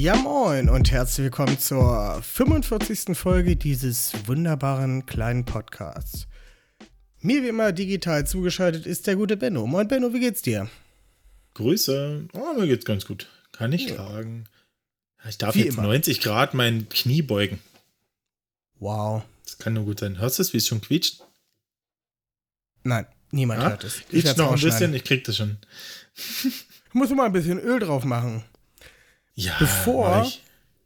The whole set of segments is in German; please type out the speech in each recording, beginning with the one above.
Ja moin und herzlich willkommen zur 45. Folge dieses wunderbaren kleinen Podcasts. Mir wie immer digital zugeschaltet ist der gute Benno. Moin Benno, wie geht's dir? Grüße. Oh, mir geht's ganz gut. Kann ich klagen. Ich darf Wie jetzt immer. 90 Grad mein Knie beugen. Wow. Das kann nur gut sein. Hörst du es, wie es schon quietscht? Nein, niemand Ja? hört es. Ich Quietscht noch ein bisschen, ich krieg das schon. Ich muss mal ein bisschen Öl drauf machen. Ja, Bevor- ich.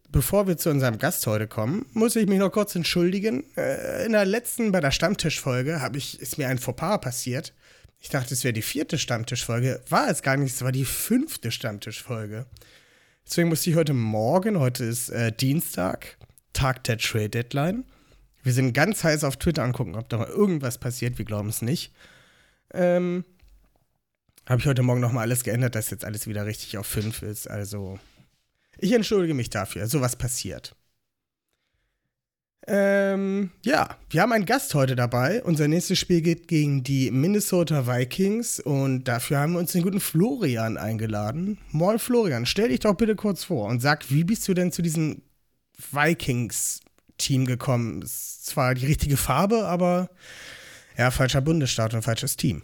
Bevor wir zu unserem Gast heute kommen, muss ich mich noch kurz entschuldigen. Äh, In der letzten, bei der Stammtischfolge, habe ich, ist mir ein Fauxpas passiert. Ich dachte, es wäre die vierte Stammtischfolge. War es gar nicht, es war die fünfte Stammtischfolge. Deswegen musste ich heute Morgen, heute ist äh, Dienstag, Tag der Trade Deadline. Wir sind ganz heiß auf Twitter angucken, ob da mal irgendwas passiert. Wir glauben es nicht. Ähm, habe ich heute Morgen nochmal alles geändert, dass jetzt alles wieder richtig auf 5 ist. Also, ich entschuldige mich dafür. Sowas passiert. Ähm, ja, wir haben einen Gast heute dabei. Unser nächstes Spiel geht gegen die Minnesota Vikings und dafür haben wir uns den guten Florian eingeladen. Moin Florian, stell dich doch bitte kurz vor und sag, wie bist du denn zu diesem Vikings-Team gekommen? Ist zwar die richtige Farbe, aber ja, falscher Bundesstaat und falsches Team.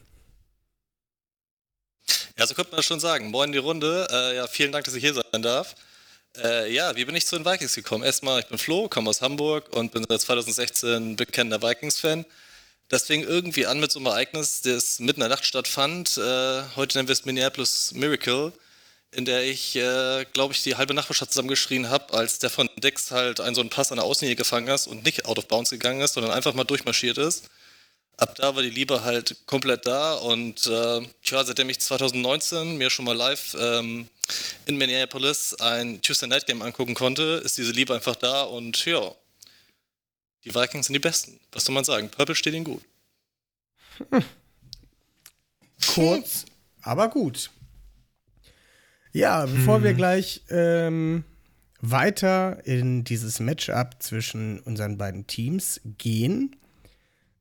Ja, so könnte man schon sagen. Moin in die Runde. Äh, ja, vielen Dank, dass ich hier sein darf. Äh, ja, wie bin ich zu den Vikings gekommen? Erstmal, ich bin Flo, komme aus Hamburg und bin seit 2016 bekennender Vikings-Fan. Das fing irgendwie an mit so einem Ereignis, das mitten in der Nacht stattfand. Äh, heute nennen wir es Minneapolis Miracle, in der ich, äh, glaube ich, die halbe Nachbarschaft zusammengeschrien habe, als der von Dix halt einen so einen Pass an der Außenlinie gefangen ist und nicht out of bounds gegangen ist, sondern einfach mal durchmarschiert ist ab da war die Liebe halt komplett da und äh, tja, seitdem ich 2019 mir schon mal live ähm, in Minneapolis ein Tuesday Night Game angucken konnte, ist diese Liebe einfach da und ja, die Vikings sind die Besten. Was soll man sagen? Purple steht ihnen gut. Kurz, aber gut. Ja, bevor wir gleich ähm, weiter in dieses Matchup zwischen unseren beiden Teams gehen,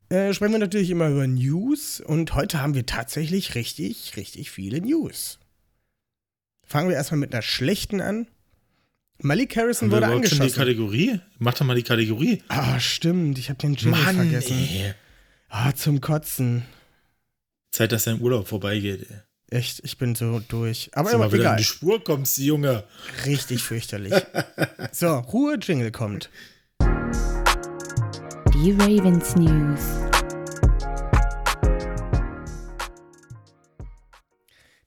äh, sprechen wir natürlich immer über News und heute haben wir tatsächlich richtig, richtig viele News. Fangen wir erstmal mit einer schlechten an. Malik Harrison Haben wir wurde überhaupt schon die angeschossen. Kategorie? Mach doch mal die Kategorie. Ah, stimmt, ich habe den Jingle Mann, vergessen. ey. Ah, zum Kotzen. Zeit, dass dein Urlaub vorbeigeht. Ey. Echt, ich bin so durch. Aber immer mal wieder egal. in die Spur kommst, Junge. Richtig fürchterlich. so, Ruhe, Jingle kommt. Die Ravens News.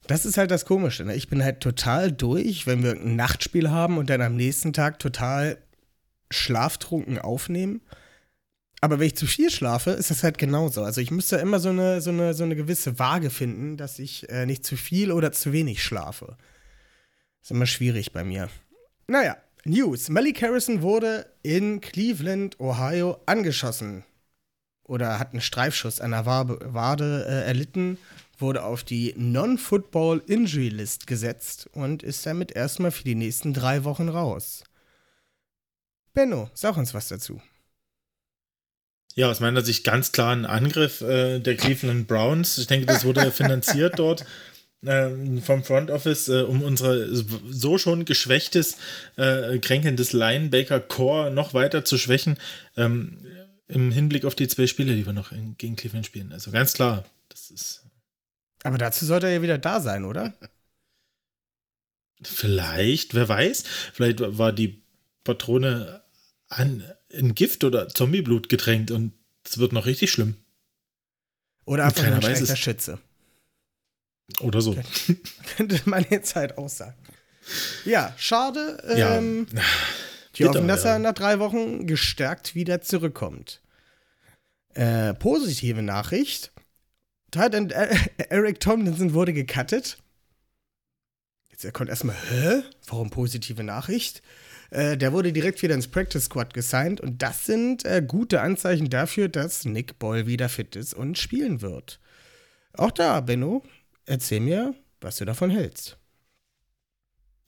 Das ist halt das Komische. Ne? Ich bin halt total durch, wenn wir ein Nachtspiel haben und dann am nächsten Tag total schlaftrunken aufnehmen. Aber wenn ich zu viel schlafe, ist das halt genauso. Also ich müsste immer so eine, so eine, so eine gewisse Waage finden, dass ich äh, nicht zu viel oder zu wenig schlafe. Ist immer schwierig bei mir. Naja, News. Malik Harrison wurde in Cleveland, Ohio angeschossen. Oder hat einen Streifschuss an der Wade äh, erlitten, wurde auf die Non-Football Injury List gesetzt und ist damit erstmal für die nächsten drei Wochen raus. Benno, sag uns was dazu. Ja, aus meiner Sicht ganz klar ein Angriff äh, der Cleveland Browns. Ich denke, das wurde finanziert dort ähm, vom Front Office, äh, um unser so schon geschwächtes, äh, kränkelndes Linebacker-Core noch weiter zu schwächen. Ähm, Im Hinblick auf die zwei Spiele, die wir noch in, gegen Cleveland spielen. Also ganz klar, das ist Aber dazu sollte er ja wieder da sein, oder? vielleicht, wer weiß, vielleicht war die Patrone an, in Gift oder Zombieblut getränkt und es wird noch richtig schlimm. Oder einfach ein schlechter. Schütze. Oder so. Könnte man jetzt halt auch sagen. Ja, schade. Ja. Ähm, die hoffen, dass er nach drei Wochen gestärkt wieder zurückkommt. Äh, positive Nachricht. Tight End äh, Eric Tomlinson wurde gecuttet. Jetzt er kommt erstmal, hä? Warum positive Nachricht? Äh, der wurde direkt wieder ins Practice Squad gesigned und das sind äh, gute Anzeichen dafür, dass Nick Boyle wieder fit ist und spielen wird. Auch da, Benno, erzähl mir, was du davon hältst.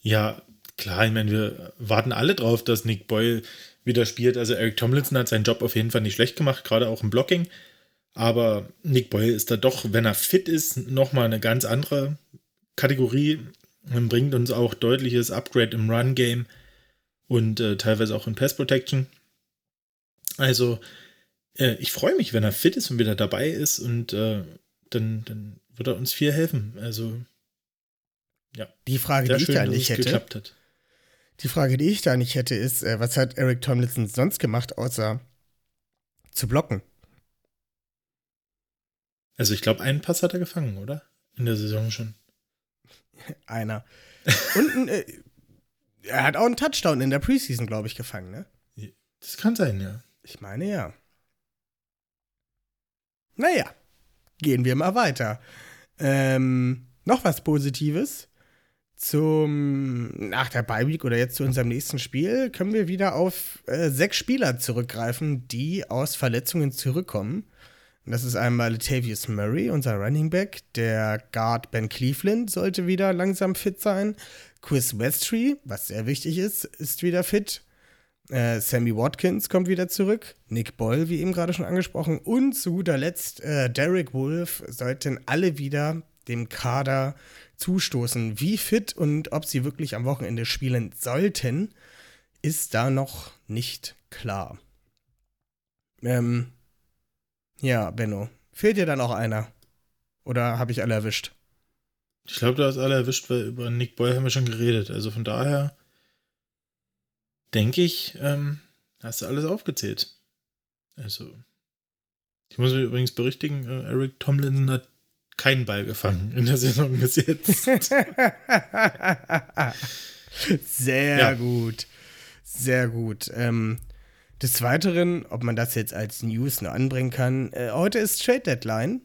Ja, klar, ich meine, wir warten alle drauf, dass Nick Boyle wieder spielt. Also Eric Tomlinson hat seinen Job auf jeden Fall nicht schlecht gemacht, gerade auch im Blocking. Aber Nick Boyle ist da doch, wenn er fit ist, nochmal eine ganz andere Kategorie. Und bringt uns auch deutliches Upgrade im Run-Game und äh, teilweise auch in Pass Protection. Also, äh, ich freue mich, wenn er fit ist und wieder dabei ist und äh, dann, dann wird er uns viel helfen. Also, ja. Die Frage, die ich da nicht hätte. Die Frage, die ich da nicht hätte, ist, äh, was hat Eric Tomlinson sonst gemacht, außer zu blocken? Also ich glaube, einen Pass hat er gefangen, oder? In der Saison schon. Einer. Und äh, er hat auch einen Touchdown in der Preseason, glaube ich, gefangen, ne? Das kann sein, ja. Ich meine ja. Naja, gehen wir mal weiter. Ähm, noch was Positives. Zum, nach der Bye-Week oder jetzt zu unserem nächsten Spiel können wir wieder auf äh, sechs Spieler zurückgreifen, die aus Verletzungen zurückkommen. Das ist einmal Latavius Murray, unser Running Back. Der Guard Ben Cleveland sollte wieder langsam fit sein. Chris Westry, was sehr wichtig ist, ist wieder fit. Äh, Sammy Watkins kommt wieder zurück. Nick Boyle, wie eben gerade schon angesprochen. Und zu guter Letzt äh, Derek Wolf sollten alle wieder dem Kader zustoßen. Wie fit und ob sie wirklich am Wochenende spielen sollten, ist da noch nicht klar. Ähm, ja, Benno. Fehlt dir dann auch einer? Oder habe ich alle erwischt? Ich glaube, du hast alle erwischt, weil über Nick Boyle haben wir schon geredet. Also von daher denke ich, ähm, hast du alles aufgezählt. Also, ich muss mich übrigens berichtigen, äh, Eric Tomlinson hat keinen Ball gefangen in der Saison bis jetzt. Sehr ja. gut. Sehr gut. Ähm, des Weiteren, ob man das jetzt als News nur anbringen kann, äh, heute ist Trade Deadline.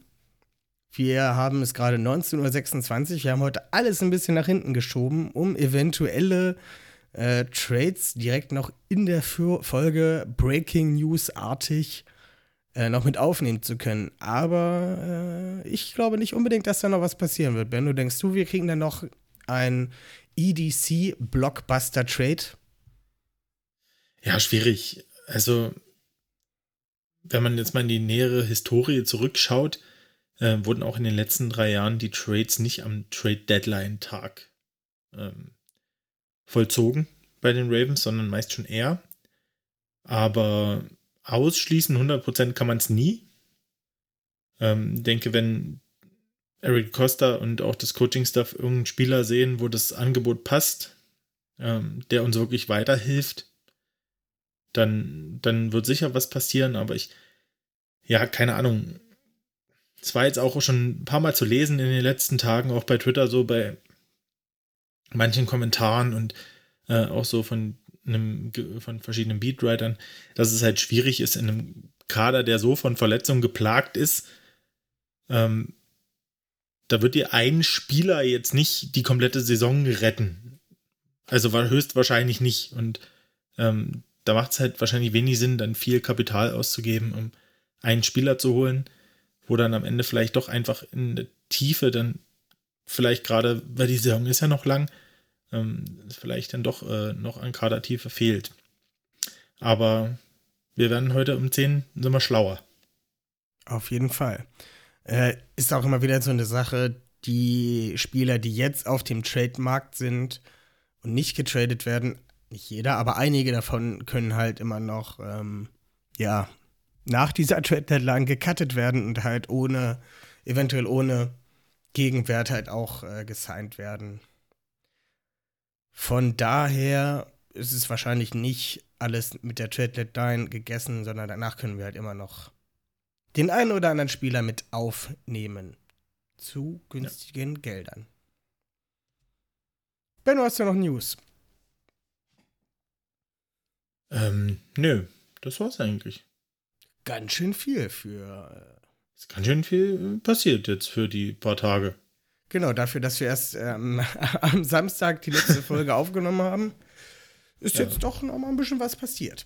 Wir haben es gerade 19.26 Uhr. Wir haben heute alles ein bisschen nach hinten geschoben, um eventuelle äh, Trades direkt noch in der Folge Breaking News-artig äh, noch mit aufnehmen zu können. Aber äh, ich glaube nicht unbedingt, dass da noch was passieren wird. Ben, du denkst du, wir kriegen dann noch ein EDC Blockbuster Trade? Ja, schwierig also, wenn man jetzt mal in die nähere Historie zurückschaut, äh, wurden auch in den letzten drei Jahren die Trades nicht am Trade Deadline Tag ähm, vollzogen bei den Ravens, sondern meist schon eher. Aber ausschließen 100% kann man es nie. Ähm, denke, wenn Eric Costa und auch das Coaching-Staff irgendeinen Spieler sehen, wo das Angebot passt, ähm, der uns wirklich weiterhilft, dann, dann wird sicher was passieren, aber ich, ja, keine Ahnung. Es war jetzt auch schon ein paar Mal zu lesen in den letzten Tagen, auch bei Twitter, so bei manchen Kommentaren und äh, auch so von einem, von verschiedenen Beatwritern, dass es halt schwierig ist, in einem Kader, der so von Verletzungen geplagt ist, ähm, da wird dir ein Spieler jetzt nicht die komplette Saison retten. Also war höchstwahrscheinlich nicht. Und ähm, da macht es halt wahrscheinlich wenig Sinn, dann viel Kapital auszugeben, um einen Spieler zu holen, wo dann am Ende vielleicht doch einfach in der Tiefe dann vielleicht gerade, weil die Saison ist ja noch lang, ähm, vielleicht dann doch äh, noch an Kadertiefe fehlt. Aber wir werden heute um 10 sind wir schlauer. Auf jeden Fall. Äh, ist auch immer wieder so eine Sache, die Spieler, die jetzt auf dem Trademarkt sind und nicht getradet werden, nicht jeder, aber einige davon können halt immer noch, ähm, ja, nach dieser Trade Deadline gecuttet werden und halt ohne, eventuell ohne Gegenwert halt auch äh, gesigned werden. Von daher ist es wahrscheinlich nicht alles mit der Trade Deadline gegessen, sondern danach können wir halt immer noch den einen oder anderen Spieler mit aufnehmen. Zu günstigen ja. Geldern. Ben, du hast ja noch News. Ähm, nö, das war's eigentlich. Ganz schön viel für. Äh ist ganz schön viel äh, passiert jetzt für die paar Tage. Genau, dafür, dass wir erst ähm, am Samstag die letzte Folge aufgenommen haben. ist Ja. jetzt doch noch mal ein bisschen was passiert.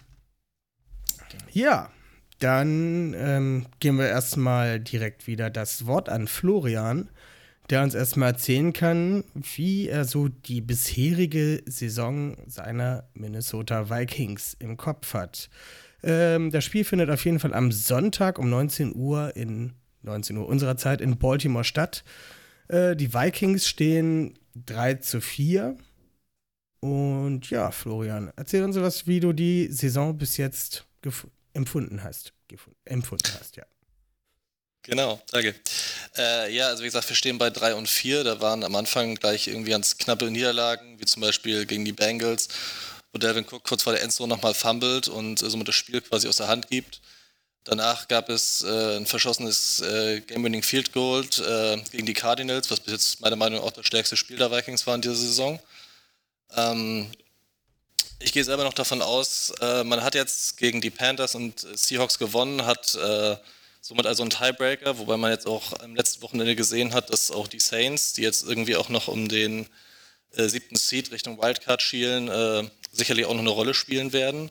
Ja, dann ähm, gehen wir erstmal direkt wieder das Wort an Florian, der uns erstmal erzählen kann, wie er so die bisherige Saison seiner Minnesota Vikings im Kopf hat. Ähm, das Spiel findet auf jeden Fall am Sonntag um 19 Uhr in 19 Uhr unserer Zeit in Baltimore statt. Äh, die Vikings stehen 3 zu 4. Und ja, Florian, erzähl uns was, wie du die Saison bis jetzt empfunden hast. Empfunden hast, ja. Genau, danke. Äh, ja, also wie gesagt, wir stehen bei 3 und 4. Da waren am Anfang gleich irgendwie ganz knappe Niederlagen, wie zum Beispiel gegen die Bengals, wo Delvin Cook kurz vor der Endzone nochmal fummelt und äh, somit das Spiel quasi aus der Hand gibt. Danach gab es äh, ein verschossenes äh, Game-Winning Field Goal äh, gegen die Cardinals, was bis jetzt meiner Meinung nach auch das stärkste Spiel der Vikings war in dieser Saison. Ähm, ich gehe selber noch davon aus, äh, man hat jetzt gegen die Panthers und Seahawks gewonnen, hat somit also einen Tiebreaker, wobei man jetzt auch am letzten Wochenende gesehen hat, dass auch die Saints, die jetzt irgendwie auch noch um den äh, siebten Seed Richtung Wildcard schielen, äh, sicherlich auch noch eine Rolle spielen werden.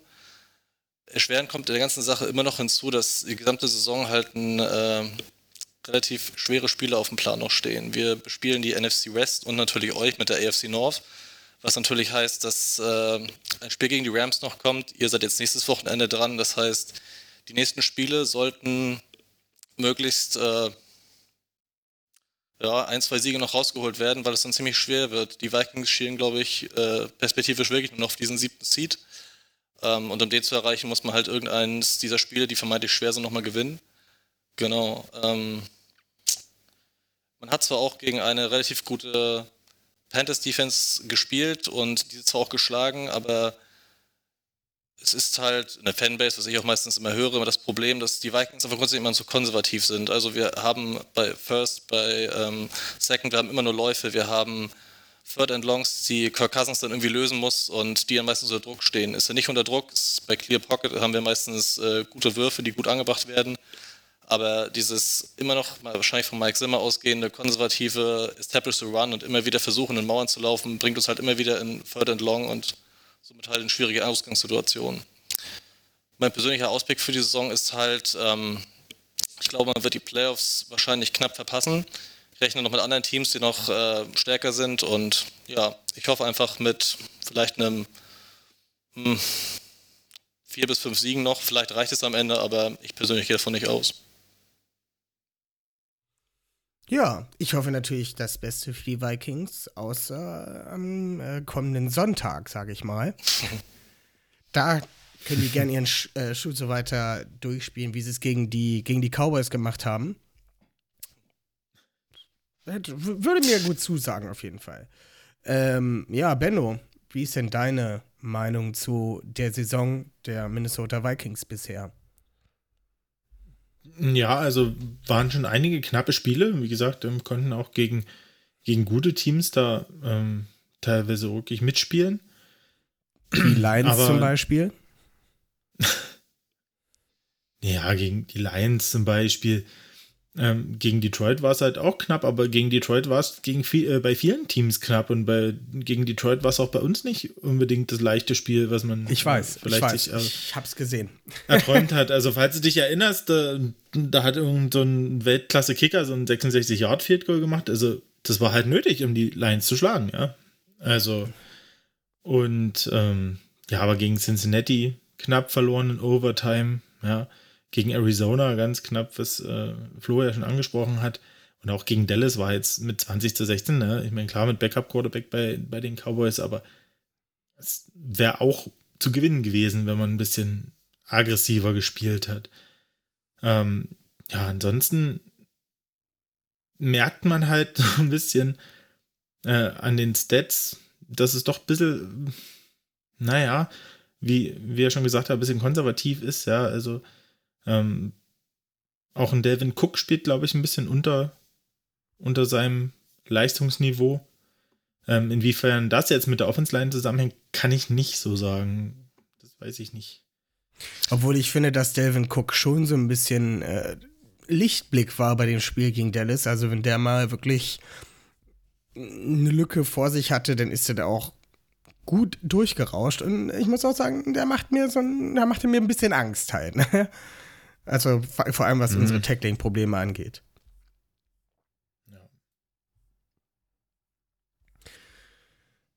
Erschwerend kommt der ganzen Sache immer noch hinzu, dass die gesamte Saison halt ein äh, relativ schwere Spiele auf dem Plan noch stehen. Wir bespielen die NFC West und natürlich euch mit der AFC North, was natürlich heißt, dass äh, ein Spiel gegen die Rams noch kommt. Ihr seid jetzt nächstes Wochenende dran, das heißt, die nächsten Spiele sollten möglichst äh, ja, ein, zwei Siege noch rausgeholt werden, weil es dann ziemlich schwer wird. Die Vikings schielen, glaube ich, äh, perspektivisch wirklich nur noch auf diesen siebten Seed. Ähm, und um den zu erreichen, muss man halt irgendeines dieser Spiele, die vermeintlich schwer sind, nochmal gewinnen. Genau. Ähm, man hat zwar auch gegen eine relativ gute Panthers Defense gespielt und diese zwar auch geschlagen, aber es ist halt in der Fanbase, was ich auch meistens immer höre, immer das Problem, dass die Vikings einfach grundsätzlich immer so konservativ sind. Also wir haben bei First, bei ähm, Second, wir haben immer nur Läufe, wir haben Third and Longs, die Kirk Cousins dann irgendwie lösen muss und die dann meistens unter Druck stehen. Ist er nicht unter Druck, bei Clear Pocket haben wir meistens äh, gute Würfe, die gut angebracht werden. Aber dieses immer noch wahrscheinlich von Mike Zimmer ausgehende konservative Establish the Run und immer wieder versuchen, in Mauern zu laufen, bringt uns halt immer wieder in Third and Long und somit halt in schwierige Ausgangssituationen. Mein persönlicher Ausblick für die Saison ist halt, ähm, ich glaube, man wird die Playoffs wahrscheinlich knapp verpassen. Ich rechne noch mit anderen Teams, die noch äh, stärker sind und ja, ich hoffe einfach mit vielleicht einem hm, vier bis fünf Siegen noch. Vielleicht reicht es am Ende, aber ich persönlich gehe davon nicht aus. Ja, ich hoffe natürlich das Beste für die Vikings, außer am äh, kommenden Sonntag, sage ich mal. da können die gerne ihren Sch äh, Schuh so weiter durchspielen, wie sie es gegen die, gegen die Cowboys gemacht haben. Würde mir gut zusagen, auf jeden Fall. Ähm, ja, Benno, wie ist denn deine Meinung zu der Saison der Minnesota Vikings bisher? Ja, also waren schon einige knappe Spiele. Wie gesagt, ähm, konnten auch gegen, gegen gute Teams da ähm, teilweise wirklich mitspielen. Die Lions Aber- zum Beispiel? Ja, gegen die Lions zum Beispiel. Ähm, gegen Detroit war es halt auch knapp, aber gegen Detroit war es gegen viel, äh, bei vielen Teams knapp und bei, gegen Detroit war es auch bei uns nicht unbedingt das leichte Spiel, was man Ich weiß, äh, vielleicht ich weiß, sich äh, ich hab's gesehen. erträumt hat. Also falls du dich erinnerst, da, da hat irgend so ein Weltklasse-Kicker so ein 66-Yard-Field-Goal gemacht. Also das war halt nötig, um die Lions zu schlagen, ja. Also und ähm, ja, aber gegen Cincinnati knapp verloren in Overtime, ja. Gegen Arizona ganz knapp, was äh, Flo ja schon angesprochen hat. Und auch gegen Dallas war jetzt mit 20 zu 16, ne? Ich meine, klar, mit Backup-Quarterback bei, bei den Cowboys, aber es wäre auch zu gewinnen gewesen, wenn man ein bisschen aggressiver gespielt hat. Ähm, ja, ansonsten merkt man halt so ein bisschen äh, an den Stats, dass es doch ein bisschen, naja, wie, wie er schon gesagt hat, ein bisschen konservativ ist, ja, also ähm, auch ein Delvin Cook spielt, glaube ich, ein bisschen unter, unter seinem Leistungsniveau. Ähm, inwiefern das jetzt mit der Offense-Line zusammenhängt, kann ich nicht so sagen. Das weiß ich nicht. Obwohl ich finde, dass Delvin Cook schon so ein bisschen äh, Lichtblick war bei dem Spiel gegen Dallas. Also wenn der mal wirklich eine Lücke vor sich hatte, dann ist er da auch gut durchgerauscht. Und ich muss auch sagen, der macht mir so ein, der machte mir ein bisschen Angst halt. Also vor allem, was mhm. unsere Tackling-Probleme angeht.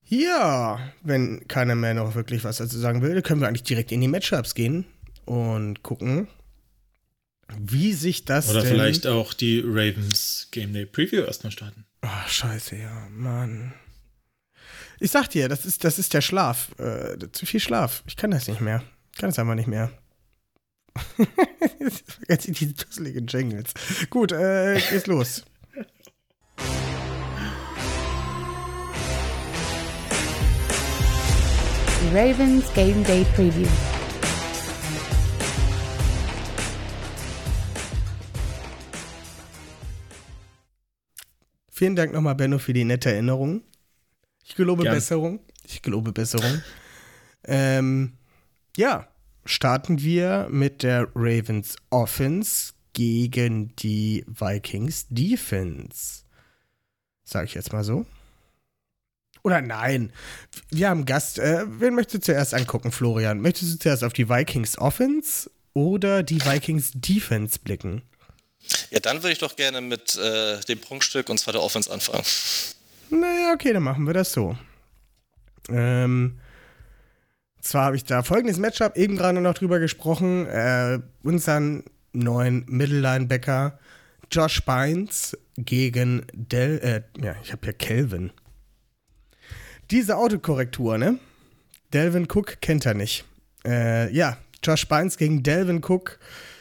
Ja, wenn keiner mehr noch wirklich was dazu sagen will, können wir eigentlich direkt in die Matchups gehen und gucken, wie sich das. Oder vielleicht auch die Ravens Game Day Preview erstmal starten. Ach, scheiße, ja, Mann. Ich sag dir, das ist, das ist der Schlaf. Äh, zu viel Schlaf. Ich kann das nicht mehr. Ich kann es einfach nicht mehr. Jetzt diese dusseligen Jingles. Gut, äh, geht's los. Ravens Game Day Preview. Vielen Dank nochmal, Benno, für die nette Erinnerung. Ich gelobe Gern. Besserung. Ich gelobe Besserung. ähm, ja, starten wir mit der Ravens Offense gegen die Vikings Defense. Sag ich jetzt mal so. Oder nein, wir haben Gast. Äh, wen möchtest du zuerst angucken, Florian? Möchtest du zuerst auf die Vikings Offense oder die Vikings Defense blicken? Ja, dann würde ich doch gerne mit äh, dem Prunkstück und zwar der Offense anfangen. Naja, okay, dann machen wir das so. Ähm, zwar habe ich da folgendes Matchup eben gerade noch drüber gesprochen. Äh, unseren neuen Mittellinebacker Josh Bynes gegen Del, äh, ja, ich habe hier Kelvin. Diese Autokorrektur, ne? Delvin Cook kennt er nicht. Äh, ja, Josh Bynes gegen Delvin Cook.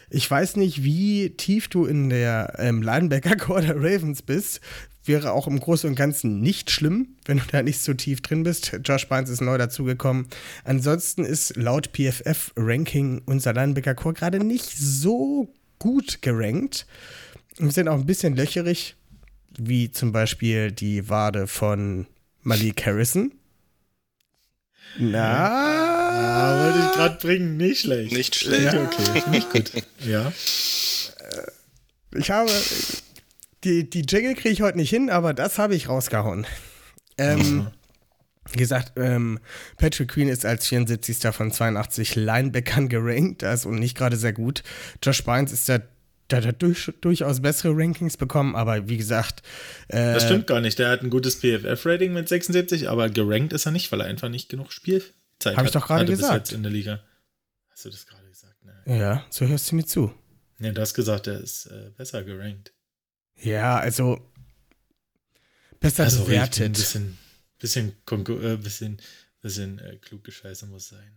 Ich weiß nicht, wie tief du in der ähm, Linebacker-Core der Ravens bist. Wäre auch im Großen und Ganzen nicht schlimm, wenn du da nicht so tief drin bist. Josh Bynes ist neu dazugekommen. Ansonsten ist laut PFF-Ranking unser Linebacker-Core gerade nicht so gut gerankt. Wir sind auch ein bisschen löcherig, wie zum Beispiel die Wade von Malik Harrison. Na, ja, wollte ich gerade bringen, nicht schlecht. Nicht schlecht. Ja, okay, nicht gut. Ja. Ich habe die, die Jingle kriege ich heute nicht hin, aber das habe ich rausgehauen. Ähm, mhm. Wie gesagt, ähm, Patrick Queen ist als 74. von 82 Linebackern gerankt, und nicht gerade sehr gut. Josh Bynes ist der der hat durch, durchaus bessere Rankings bekommen, aber wie gesagt. Äh, das stimmt gar nicht. Der hat ein gutes PFF-Rating mit 76, aber gerankt ist er nicht, weil er einfach nicht genug Spielzeit hat. Habe ich doch gerade gesagt. Bis jetzt in der Liga. Hast du das gerade gesagt? Ne? Ja, so hörst du mir zu. Ja, du hast gesagt, er ist äh, besser gerankt. Ja, also besser also bewertet. Ein bisschen, bisschen, äh, bisschen, bisschen äh, kluge Scheiße muss sein.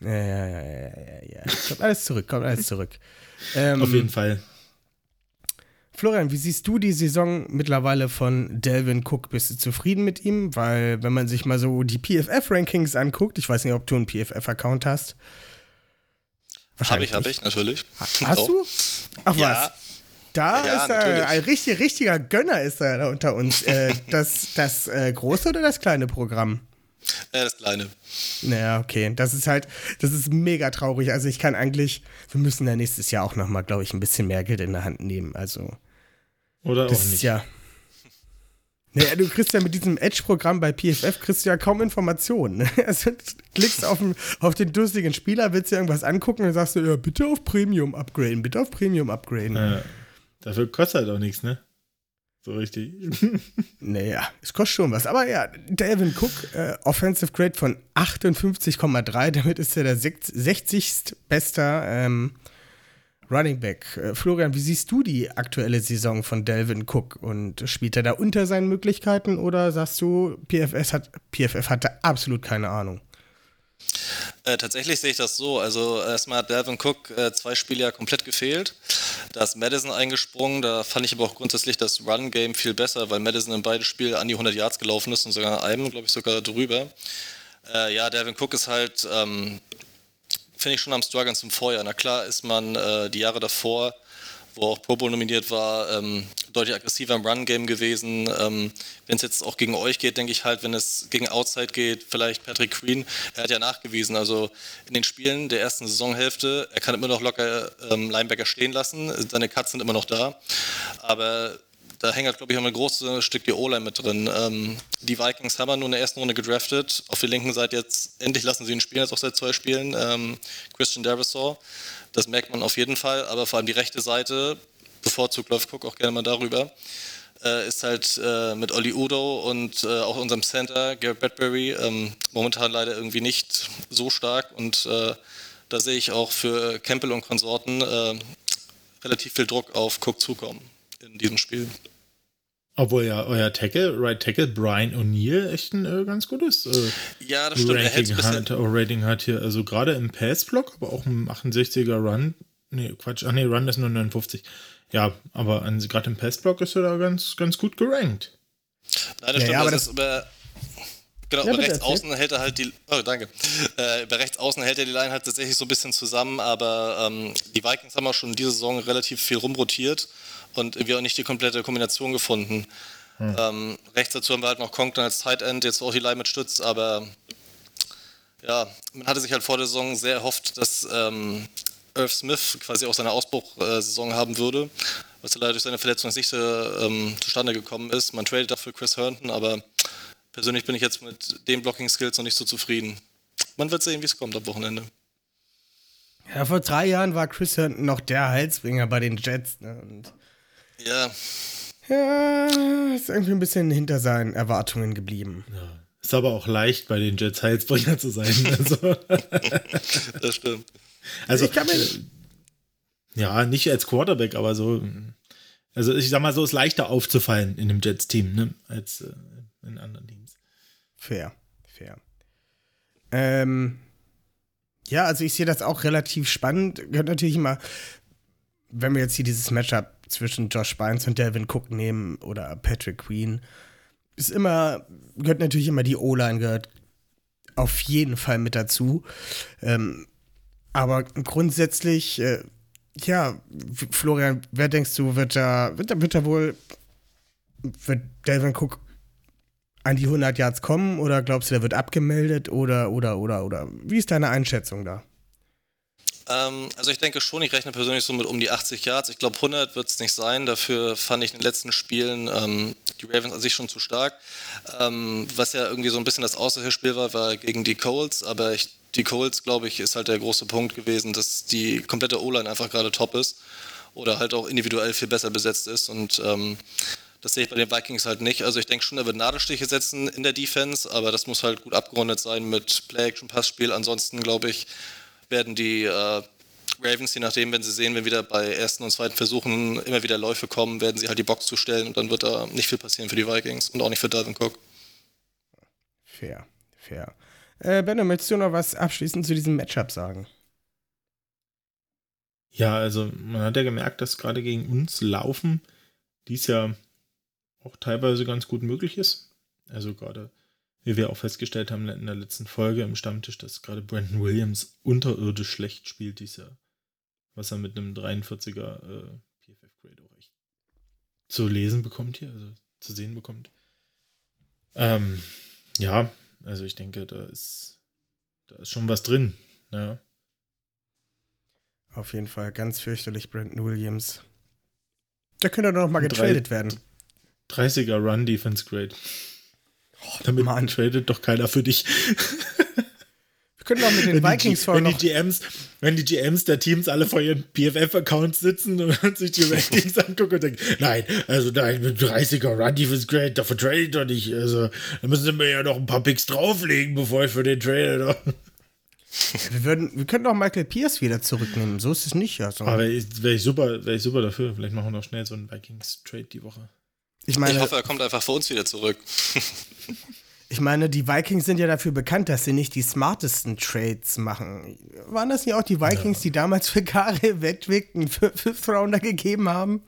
Ja, ja, ja, ja, ja, ja. Kommt alles zurück, kommt alles zurück. Ähm, Auf jeden Fall. Florian, wie siehst du die Saison mittlerweile von Delvin Cook? Bist du zufrieden mit ihm? Weil, wenn man sich mal so die PFF-Rankings anguckt, ich weiß nicht, ob du einen PFF-Account hast. Habe ich, habe ich, natürlich. Hast oh. du? Ach ja. was? Da ja, ist er, ein richtig, richtiger Gönner ist er da unter uns. äh, das das äh, große oder das kleine Programm? Äh, das kleine. Naja, okay. Das ist halt, das ist mega traurig. Also ich kann eigentlich, wir müssen ja nächstes Jahr auch nochmal, glaube ich, ein bisschen mehr Geld in der Hand nehmen. Also oder das auch nicht. Ist ja. Naja, du kriegst ja mit diesem Edge-Programm bei PFF kriegst du ja kaum Informationen. Also du klickst auf den, auf den durstigen Spieler, willst dir irgendwas angucken und sagst du, ja, bitte auf Premium upgraden, bitte auf Premium upgraden. Äh, dafür kostet halt auch nichts, ne? So richtig. naja, es kostet schon was. Aber ja, Delvin Cook, äh, Offensive Grade von 58,3, damit ist er der 60. bester ähm, Running Back. Äh, Florian, wie siehst du die aktuelle Saison von Delvin Cook? Und spielt er da unter seinen Möglichkeiten oder sagst du, PFS hat, PFF hatte absolut keine Ahnung? Äh, tatsächlich sehe ich das so. Also erstmal hat Delvin Cook äh, zwei Spiele ja komplett gefehlt. Da ist Madison eingesprungen. Da fand ich aber auch grundsätzlich das Run-Game viel besser, weil Madison in beide Spiele an die 100 Yards gelaufen ist und sogar einem, glaube ich, sogar drüber. Äh, ja, Delvin Cook ist halt ähm, finde ich schon am Struggeln zum Vorjahr. Na klar ist man äh, die Jahre davor, wo auch Pro Bowl nominiert war, ähm, deutlich aggressiver im Run-Game gewesen. Ähm, wenn es jetzt auch gegen euch geht, denke ich halt, wenn es gegen Outside geht, vielleicht Patrick Queen, er hat ja nachgewiesen, also in den Spielen der ersten Saisonhälfte, er kann immer noch locker ähm, Linebacker stehen lassen, seine Cuts sind immer noch da, aber da hängt, halt, glaube ich, auch ein großes Stück die O-Line mit drin. Ähm, die Vikings haben nur in der ersten Runde gedraftet. Auf der linken Seite jetzt, endlich lassen sie ihn spielen, jetzt auch seit zwei Spielen. Ähm, Christian Derisaw. Das merkt man auf jeden Fall. Aber vor allem die rechte Seite, bevorzugt läuft Cook auch gerne mal darüber, äh, ist halt äh, mit Oli Udo und äh, auch unserem Center, Garrett Bradbury, ähm, momentan leider irgendwie nicht so stark. Und äh, da sehe ich auch für Campbell und Konsorten äh, relativ viel Druck auf Cook zukommen in diesem Spiel. Obwohl ja euer Tackle, Right Tackle, Brian O'Neill, echt ein äh, ganz gutes äh, ja, das stimmt. Ranking hat, Rating hat hier. Also gerade im Pass-Block, aber auch im 68er Run. Nee, Quatsch. Ach nee, Run ist nur 59. Ja, aber gerade im Pass-Block ist er da ganz, ganz gut gerankt. Nein, das ja, stimmt. Ja, aber das, das über, Genau, ja, bei rechts außen hält er halt die. Oh, danke. Äh, bei rechts außen hält er die Line halt tatsächlich so ein bisschen zusammen, aber ähm, die Vikings haben auch schon diese Saison relativ viel rumrotiert und wir auch nicht die komplette Kombination gefunden. Hm. Ähm, rechts dazu haben wir halt noch Conklin als Tight End, jetzt auch die Line mit Stütz, aber ja, man hatte sich halt vor der Saison sehr erhofft, dass ähm, Irv Smith quasi auch seine Ausbruchsaison haben würde, was leider durch seine Verletzung nicht ähm, zustande gekommen ist. Man tradet dafür Chris Herndon, aber persönlich bin ich jetzt mit den Blocking-Skills noch nicht so zufrieden. Man wird sehen, wie es kommt am Wochenende. Ja, vor drei Jahren war Chris Herndon noch der Heilsbringer bei den Jets. Ne? Und ja. Ja, ist irgendwie ein bisschen hinter seinen Erwartungen geblieben. Ja. Ist aber auch leicht, bei den Jets Heilsbringer zu sein. Also. das stimmt. Also, äh, ja, nicht als Quarterback, aber so. Also, ich sag mal so, ist leichter aufzufallen in einem Jets-Team, ne, als äh, in anderen Teams. Fair, fair. Ähm, ja, also ich sehe das auch relativ spannend. Gehört natürlich immer, wenn wir jetzt hier dieses Matchup zwischen Josh Bynes und Delvin Cook nehmen oder Patrick Queen, ist immer, gehört natürlich immer die O-Line, gehört auf jeden Fall mit dazu. Ähm, aber grundsätzlich, äh, ja, Florian, wer denkst du, wird da, wird da, wird da wohl, wird Delvin Cook an die 100 Yards kommen oder glaubst du, der wird abgemeldet oder, oder, oder, oder? Wie ist deine Einschätzung da? Ähm, also ich denke schon, ich rechne persönlich so mit um die 80 Yards. Ich glaube 100 wird es nicht sein. Dafür fand ich in den letzten Spielen ähm, die Ravens an sich schon zu stark. Ähm, was ja irgendwie so ein bisschen das Außerspiel war, war gegen die Colts. Aber ich, die Colts, glaube ich, ist halt der große Punkt gewesen, dass die komplette O-Line einfach gerade top ist. Oder halt auch individuell viel besser besetzt ist. Und ähm, das sehe ich bei den Vikings halt nicht. Also ich denke schon, er wird Nadelstiche setzen in der Defense, aber das muss halt gut abgerundet sein mit Play-Action, Passspiel. Ansonsten, glaube ich, werden die äh, Ravens, je nachdem, wenn sie sehen, wenn wieder bei ersten und zweiten Versuchen immer wieder Läufe kommen, werden sie halt die Box zustellen und dann wird da nicht viel passieren für die Vikings und auch nicht für Dalvin Cook. Fair, fair. Äh, Benno, möchtest du noch was abschließend zu diesem Matchup sagen? Ja, also man hat ja gemerkt, dass gerade gegen uns Laufen dies ja auch teilweise ganz gut möglich ist. Also gerade wie wir auch festgestellt haben in der letzten Folge im Stammtisch, dass gerade Brandon Williams unterirdisch schlecht spielt dieses Jahr. Was er mit einem 43er äh, PFF-Grade auch echt zu lesen bekommt hier, also zu sehen bekommt. Ähm, ja, also ich denke, da ist, da ist schon was drin. Ja. Auf jeden Fall ganz fürchterlich, Brandon Williams. Da könnte er doch mal getradet werden. 30er Run Defense Grade. Oh, Damit Mann. tradet doch keiner für dich. Wir können doch mit den wenn Vikings die, wenn die GMs, Wenn die GMs der Teams alle vor ihren PFF-Accounts sitzen und sich die Ratings angucken und denken, nein, also nein, mit 30er Run Defense Grade, dafür trade ich doch nicht. Also, da müssen sie mir ja noch ein paar Picks drauflegen, bevor ich für den trade. wir, würden, wir könnten auch Michael Pierce wieder zurücknehmen. So ist es nicht. Also. Aber wäre ich, wär ich, super, wär ich super dafür. Vielleicht machen wir noch schnell so einen Vikings-Trade die Woche. Ich, meine, ich hoffe, er kommt einfach für uns wieder zurück. ich meine, die Vikings sind ja dafür bekannt, dass sie nicht die smartesten Trades machen. Waren das nicht auch die Vikings, ja. die damals für Karel Wedwick einen Fifth Rounder gegeben haben?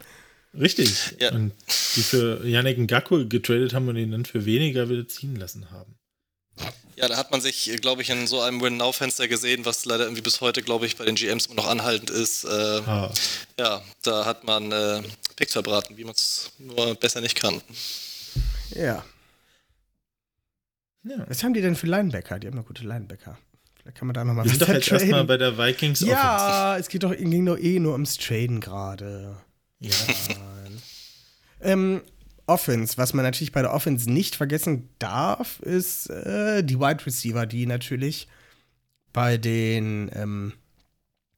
Richtig. Ja. Und die für Yannick Ngakwe getradet haben und ihn dann für weniger wieder ziehen lassen haben. Ja, da hat man sich, glaube ich, in so einem Win-Now-Fenster gesehen, was leider irgendwie bis heute, glaube ich, bei den GMs immer noch anhaltend ist. Äh, ah. Ja, da hat man äh, Picks verbraten, wie man es nur besser nicht kann. Ja. ja. Was haben die denn für Linebacker? Die haben noch gute Linebacker. Vielleicht kann man da nochmal was Wir sind doch jetzt erstmal bei der Vikings Ja, es geht doch, ging doch eh nur ums Traden gerade. Ja. Ähm, Offense, was man natürlich bei der Offense nicht vergessen darf, ist äh, die Wide Receiver, die natürlich bei den ähm,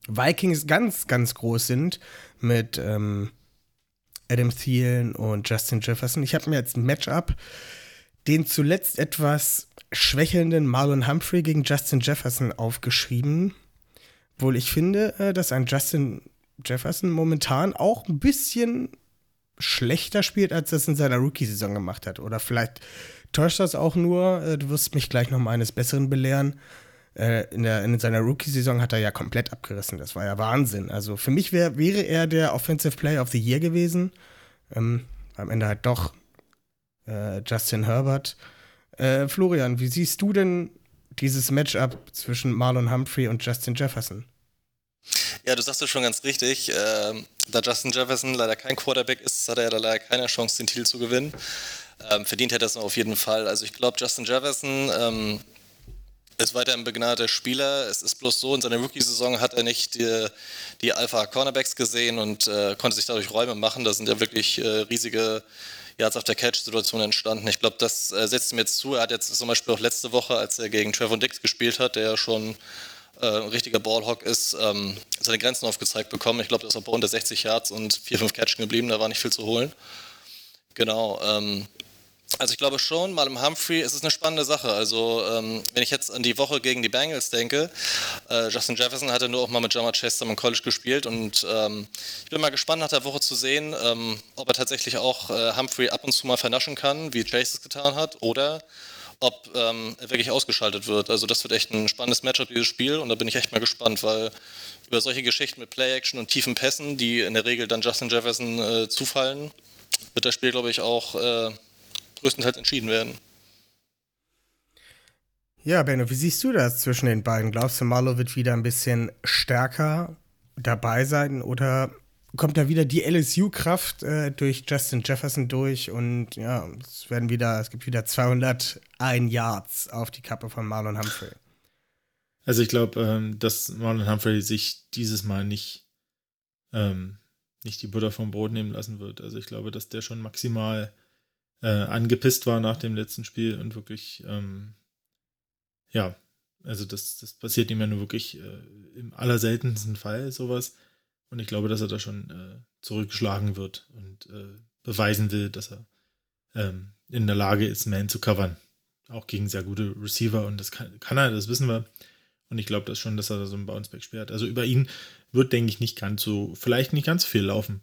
Vikings ganz, ganz groß sind mit ähm, Adam Thielen und Justin Jefferson. Ich habe mir jetzt ein Matchup den zuletzt etwas schwächelnden Marlon Humphrey gegen Justin Jefferson aufgeschrieben. Wohl ich finde, äh, dass ein Justin Jefferson momentan auch ein bisschen schlechter spielt, als das in seiner Rookie-Saison gemacht hat. Oder vielleicht täuscht das auch nur. Äh, du wirst mich gleich noch mal eines Besseren belehren. Äh, in, der, in seiner Rookie-Saison hat er ja komplett abgerissen. Das war ja Wahnsinn. Also für mich wär, wäre er der Offensive Player of the Year gewesen. Ähm, am Ende halt doch äh, Justin Herbert. Äh, Florian, wie siehst du denn dieses Matchup zwischen Marlon Humphrey und Justin Jefferson? Ja, du sagst es schon ganz richtig. Ähm, da Justin Jefferson leider kein Quarterback ist, hat er ja leider keine Chance, den Titel zu gewinnen. Ähm, verdient hätte er es auf jeden Fall. Also ich glaube, Justin Jefferson ähm, ist weiter ein begnadeter Spieler. Es ist bloß so, in seiner Rookie-Saison hat er nicht die, die Alpha-Cornerbacks gesehen und äh, konnte sich dadurch Räume machen. Da sind ja wirklich äh, riesige Yards auf der Catch-Situation entstanden. Ich glaube, das äh, setzt ihm jetzt zu. Er hat jetzt zum Beispiel auch letzte Woche, als er gegen Trevor Dix gespielt hat, der ja schon äh, ein richtiger Ballhawk ist, ähm, seine Grenzen aufgezeigt bekommen. Ich glaube, er ist auch bei unter 60 Yards und 4, 5 Catchen geblieben. Da war nicht viel zu holen. Genau. Ähm, also ich glaube schon, mal im Humphrey ist es eine spannende Sache. Also ähm, wenn ich jetzt an die Woche gegen die Bengals denke, äh, Justin Jefferson hatte nur auch mal mit Jamar Chase im College gespielt und ähm, ich bin mal gespannt nach der Woche zu sehen, ähm, ob er tatsächlich auch äh, Humphrey ab und zu mal vernaschen kann, wie Chase es getan hat, oder ob ähm, er wirklich ausgeschaltet wird. Also das wird echt ein spannendes Matchup, dieses Spiel und da bin ich echt mal gespannt, weil über solche Geschichten mit Play-Action und tiefen Pässen, die in der Regel dann Justin Jefferson äh, zufallen, wird das Spiel, glaube ich, auch äh, größtenteils entschieden werden. Ja, Benno, wie siehst du das zwischen den beiden? Glaubst du, Marlo wird wieder ein bisschen stärker dabei sein oder kommt da wieder die LSU-Kraft äh, durch Justin Jefferson durch und ja, es werden wieder, es gibt wieder 201 Yards auf die Kappe von Marlon Humphrey. Also ich glaube, ähm, dass Marlon Humphrey sich dieses Mal nicht, ähm, nicht die Butter vom Brot nehmen lassen wird. Also ich glaube, dass der schon maximal äh, angepisst war nach dem letzten Spiel und wirklich, ähm, ja, also das, das passiert ihm ja nur wirklich äh, im allerseltensten Fall sowas. Und ich glaube, dass er da schon äh, zurückgeschlagen wird und äh, beweisen will, dass er ähm, in der Lage ist, Man zu covern. Auch gegen sehr gute Receiver und das kann, kann er, das wissen wir. Und ich glaube das schon, dass er da so ein Bounceback sperrt. Also über ihn wird, denke ich, nicht ganz so, vielleicht nicht ganz viel laufen.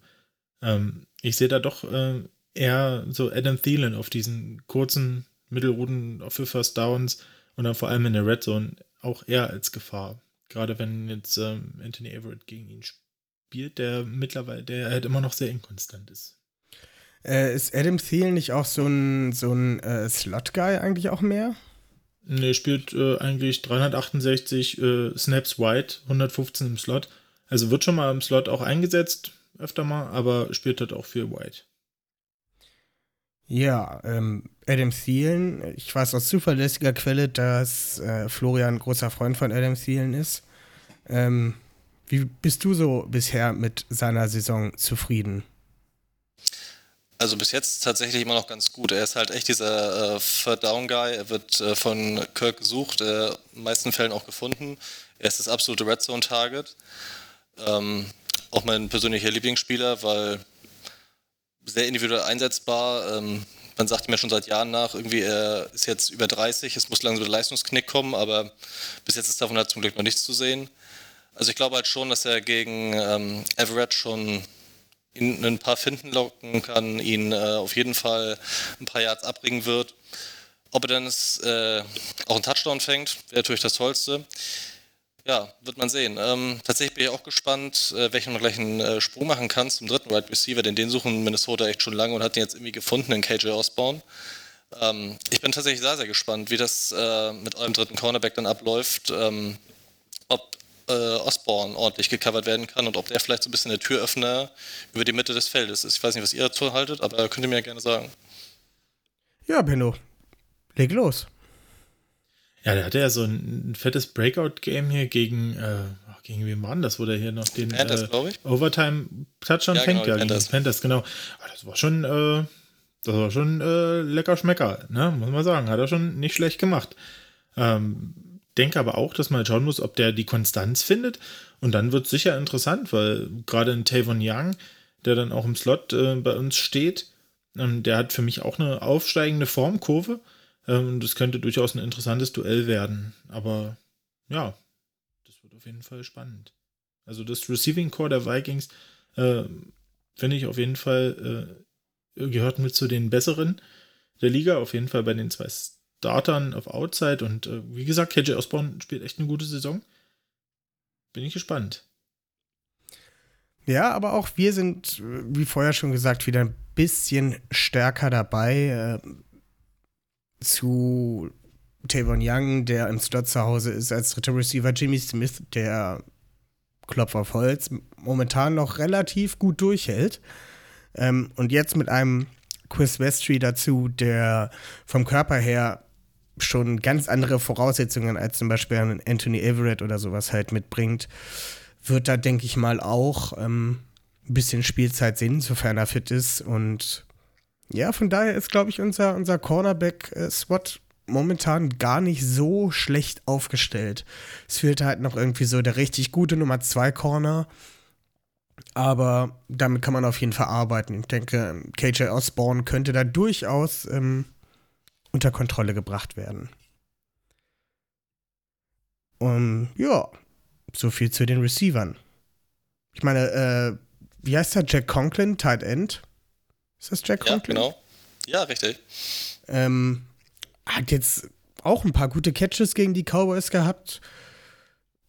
Ähm, ich sehe da doch äh, eher so Adam Thielen auf diesen kurzen Mittelrouten für First Downs und dann vor allem in der Red Zone auch eher als Gefahr. Gerade wenn jetzt ähm, Anthony Everett gegen ihn spielt, der mittlerweile, der halt immer noch sehr inkonstant ist. Äh, ist Adam Thielen nicht auch so ein, so ein äh, Slot-Guy eigentlich auch mehr? Ne, spielt äh, eigentlich 368 äh, Snaps wide, 115 im Slot. Also wird schon mal im Slot auch eingesetzt, öfter mal, aber spielt halt auch viel wide. Ja, ähm, Adam Thielen, ich weiß aus zuverlässiger Quelle, dass äh, Florian ein großer Freund von Adam Thielen ist. Ähm, wie bist du so bisher mit seiner Saison zufrieden? Also bis jetzt tatsächlich immer noch ganz gut. Er ist halt echt dieser äh, Down Guy. Er wird äh, von Kirk gesucht, äh, in den meisten Fällen auch gefunden. Er ist das absolute Red Zone Target. Ähm, auch mein persönlicher Lieblingsspieler, weil sehr individuell einsetzbar. Ähm, man sagt mir schon seit Jahren nach, irgendwie er ist jetzt über 30, es muss langsam der Leistungsknick kommen, aber bis jetzt ist davon halt zum Glück noch nichts zu sehen. Also ich glaube halt schon, dass er gegen ähm, Everett schon ihn ein paar Finden locken kann, ihn äh, auf jeden Fall ein paar Yards abbringen wird. Ob er dann äh, auch einen Touchdown fängt, wäre natürlich das Tollste. Ja, wird man sehen. Ähm, tatsächlich bin ich auch gespannt, äh, welchen man gleich einen äh, Sprung machen kann zum dritten Wide Receiver, denn den suchen Minnesota echt schon lange und hat den jetzt irgendwie gefunden in KJ Osborne. Ähm, ich bin tatsächlich sehr, sehr gespannt, wie das äh, mit eurem dritten Cornerback dann abläuft. Ähm, ob äh, Osborne ordentlich gecovert werden kann und ob der vielleicht so ein bisschen der Türöffner über die Mitte des Feldes ist. Ich weiß nicht, was ihr dazu haltet, aber könnt ihr mir ja gerne sagen. Ja, Benno, leg los. Ja, der hatte ja so ein, ein fettes Breakout-Game hier gegen, äh, gegen wen war denn das, wo der hier noch den Panthers, äh. Overtime-Touchdown Ja, fängt? genau, ja, die gegen Panthers. Panthers, genau. Aber das war schon, äh, das war schon äh, lecker Schmecker, ne? muss man sagen. Hat er schon nicht schlecht gemacht. Ähm, denke aber auch, dass man schauen muss, ob der die Konstanz findet. Und dann wird es sicher interessant, weil gerade ein Tavon Young, der dann auch im Slot äh, bei uns steht, ähm, der hat für mich auch eine aufsteigende Formkurve. Ähm, das könnte durchaus ein interessantes Duell werden. Aber ja, das wird auf jeden Fall spannend. Also das Receiving Core der Vikings äh, finde ich auf jeden Fall äh, gehört mit zu den besseren der Liga. Auf jeden Fall bei den zwei Startern auf Outside. Und äh, wie gesagt, KJ Osborne spielt echt eine gute Saison. Bin ich gespannt. Ja, aber auch wir sind, äh, wie vorher schon gesagt, wieder ein bisschen stärker dabei äh, zu Tavon Young, der im Slot zu Hause ist, als dritter Receiver Jimmy Smith, der Klopf auf Holz momentan noch relativ gut durchhält. Ähm, und jetzt mit einem Chris Westry dazu, der vom Körper her schon ganz andere Voraussetzungen als zum Beispiel ein Anthony Everett oder sowas halt mitbringt, wird da, denke ich mal, auch ähm, ein bisschen Spielzeit sehen, sofern er fit ist. Und ja, von daher ist, glaube ich, unser, unser Cornerback-Swat momentan gar nicht so schlecht aufgestellt. Es fehlt halt noch irgendwie so der richtig gute Nummer 2 Corner. Aber damit kann man auf jeden Fall arbeiten. Ich denke, KJ Osborne könnte da durchaus ähm, unter Kontrolle gebracht werden. Und ja, so viel zu den Receivern. Ich meine, äh, wie heißt der? Jack Conklin, Tight End? Ist das Jack Ja, Conklin? genau. Ja, richtig. Ähm, hat jetzt auch ein paar gute Catches gegen die Cowboys gehabt.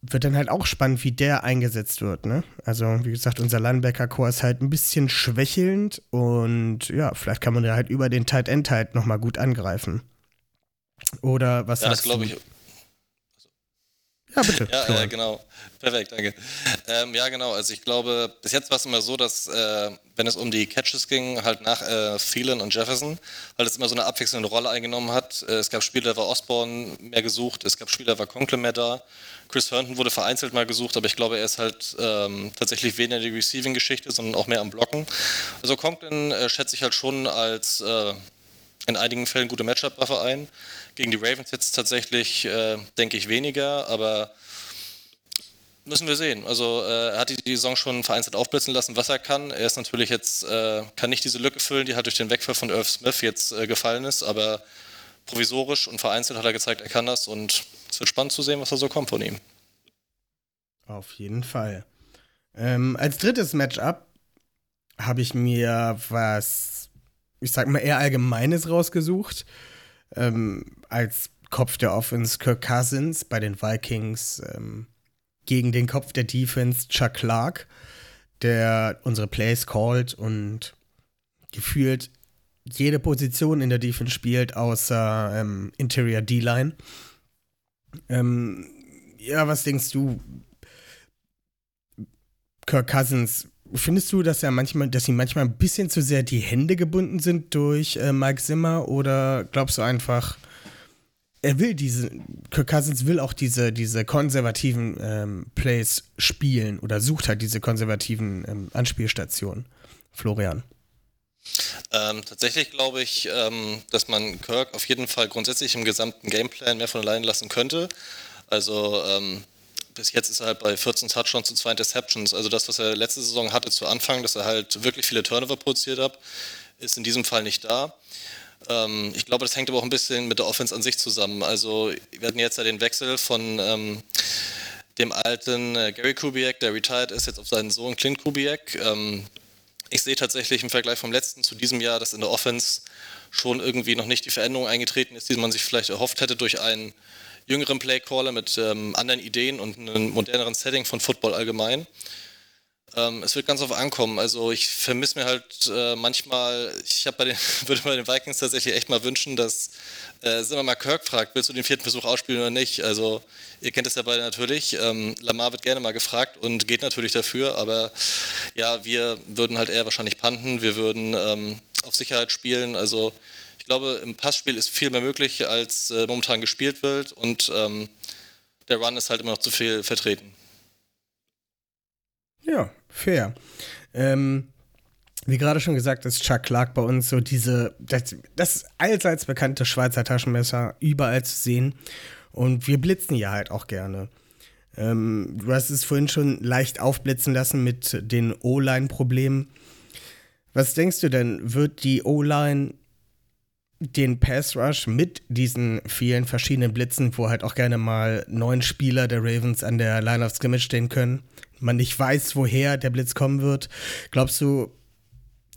Wird dann halt auch spannend, wie der eingesetzt wird, ne? Also, wie gesagt, unser Linebacker-Core ist halt ein bisschen schwächelnd und ja, vielleicht kann man da halt über den Tight End halt nochmal gut angreifen. Oder was Ja, das sagst glaube du? Ja, bitte. Ja, Florian. genau. Perfekt, danke. Ähm, ja, genau. Also ich glaube, bis jetzt war es immer so, dass äh, wenn es um die Catches ging, halt nach äh, Thielen und Jefferson, halt es immer so eine abwechselnde Rolle eingenommen hat. Äh, es gab Spiele, da war Osborne mehr gesucht, es gab Spiele, da war Conklin mehr da. Chris Herndon wurde vereinzelt mal gesucht, aber ich glaube, er ist halt ähm, tatsächlich weniger die Receiving-Geschichte, sondern auch mehr am Blocken. Also Conklin äh, schätze ich halt schon als äh, in einigen Fällen gute Matchup-Waffe ein. Gegen die Ravens jetzt tatsächlich, äh, denke ich, weniger, aber müssen wir sehen. Also äh, er hat die, Saison schon vereinzelt aufblitzen lassen, was er kann. Er ist natürlich jetzt, äh, kann nicht diese Lücke füllen, die halt durch den Wegfall von Irv Smith jetzt äh, gefallen ist, aber provisorisch und vereinzelt hat er gezeigt, er kann das und es wird spannend zu sehen, was da so kommt von ihm. Auf jeden Fall. Ähm, als drittes Matchup habe ich mir was, ich sag mal, eher Allgemeines rausgesucht. Ähm, als Kopf der Offense Kirk Cousins bei den Vikings ähm, gegen den Kopf der Defense Chuck Clark, der unsere Plays callt und gefühlt jede Position in der Defense spielt, außer ähm, Interior D-Line. Ähm, ja, was denkst du? Kirk Cousins, findest du, dass er manchmal, dass ihm manchmal ein bisschen zu sehr die Hände gebunden sind durch äh, Mike Zimmer oder glaubst du einfach, er will diese, Kirk Cousins will auch diese, diese konservativen ähm, Plays spielen oder sucht halt diese konservativen ähm, Anspielstationen? Florian. Ähm, tatsächlich glaube ich, ähm, dass man Kirk auf jeden Fall grundsätzlich im gesamten Gameplan mehr von allein lassen könnte. Also ähm, bis jetzt ist er halt bei 14 Touchdowns zu 2 Interceptions. Also das, was er letzte Saison hatte zu Anfang, dass er halt wirklich viele Turnover produziert hat, ist in diesem Fall nicht da. Ähm, ich glaube, das hängt aber auch ein bisschen mit der Offense an sich zusammen. Also wir hatten jetzt ja den Wechsel von ähm, dem alten äh, Gary Kubiak, der retired ist, jetzt auf seinen Sohn Clint Kubiak. Ähm, ich sehe tatsächlich im Vergleich vom letzten zu diesem Jahr, dass in der Offense schon irgendwie noch nicht die Veränderung eingetreten ist, die man sich vielleicht erhofft hätte durch einen jüngeren Playcaller mit ähm, anderen Ideen und einem moderneren Setting von Football allgemein. Ähm, es wird ganz auf ankommen. Also ich vermisse mir halt äh, manchmal, ich bei den, würde bei den Vikings tatsächlich echt mal wünschen, dass äh, wir mal Kirk fragt, willst du den vierten Versuch ausspielen oder nicht? Also ihr kennt es ja beide natürlich. Ähm, Lamar wird gerne mal gefragt und geht natürlich dafür, aber ja, wir würden halt eher wahrscheinlich panten, wir würden ähm, auf Sicherheit spielen. Also ich glaube, im Passspiel ist viel mehr möglich, als äh, momentan gespielt wird und ähm, der Run ist halt immer noch zu viel vertreten. Ja, fair. Ähm, wie gerade schon gesagt, ist Chuck Clark bei uns so diese, das, das allseits bekannte Schweizer Taschenmesser überall zu sehen. Und wir blitzen ja halt auch gerne. Ähm, du hast es vorhin schon leicht aufblitzen lassen mit den O-Line-Problemen. Was denkst du denn, wird die O-Line den Pass Rush mit diesen vielen verschiedenen Blitzen, wo halt auch gerne mal neun Spieler der Ravens an der Line of Scrimmage stehen können, man nicht weiß, woher der Blitz kommen wird. Glaubst du,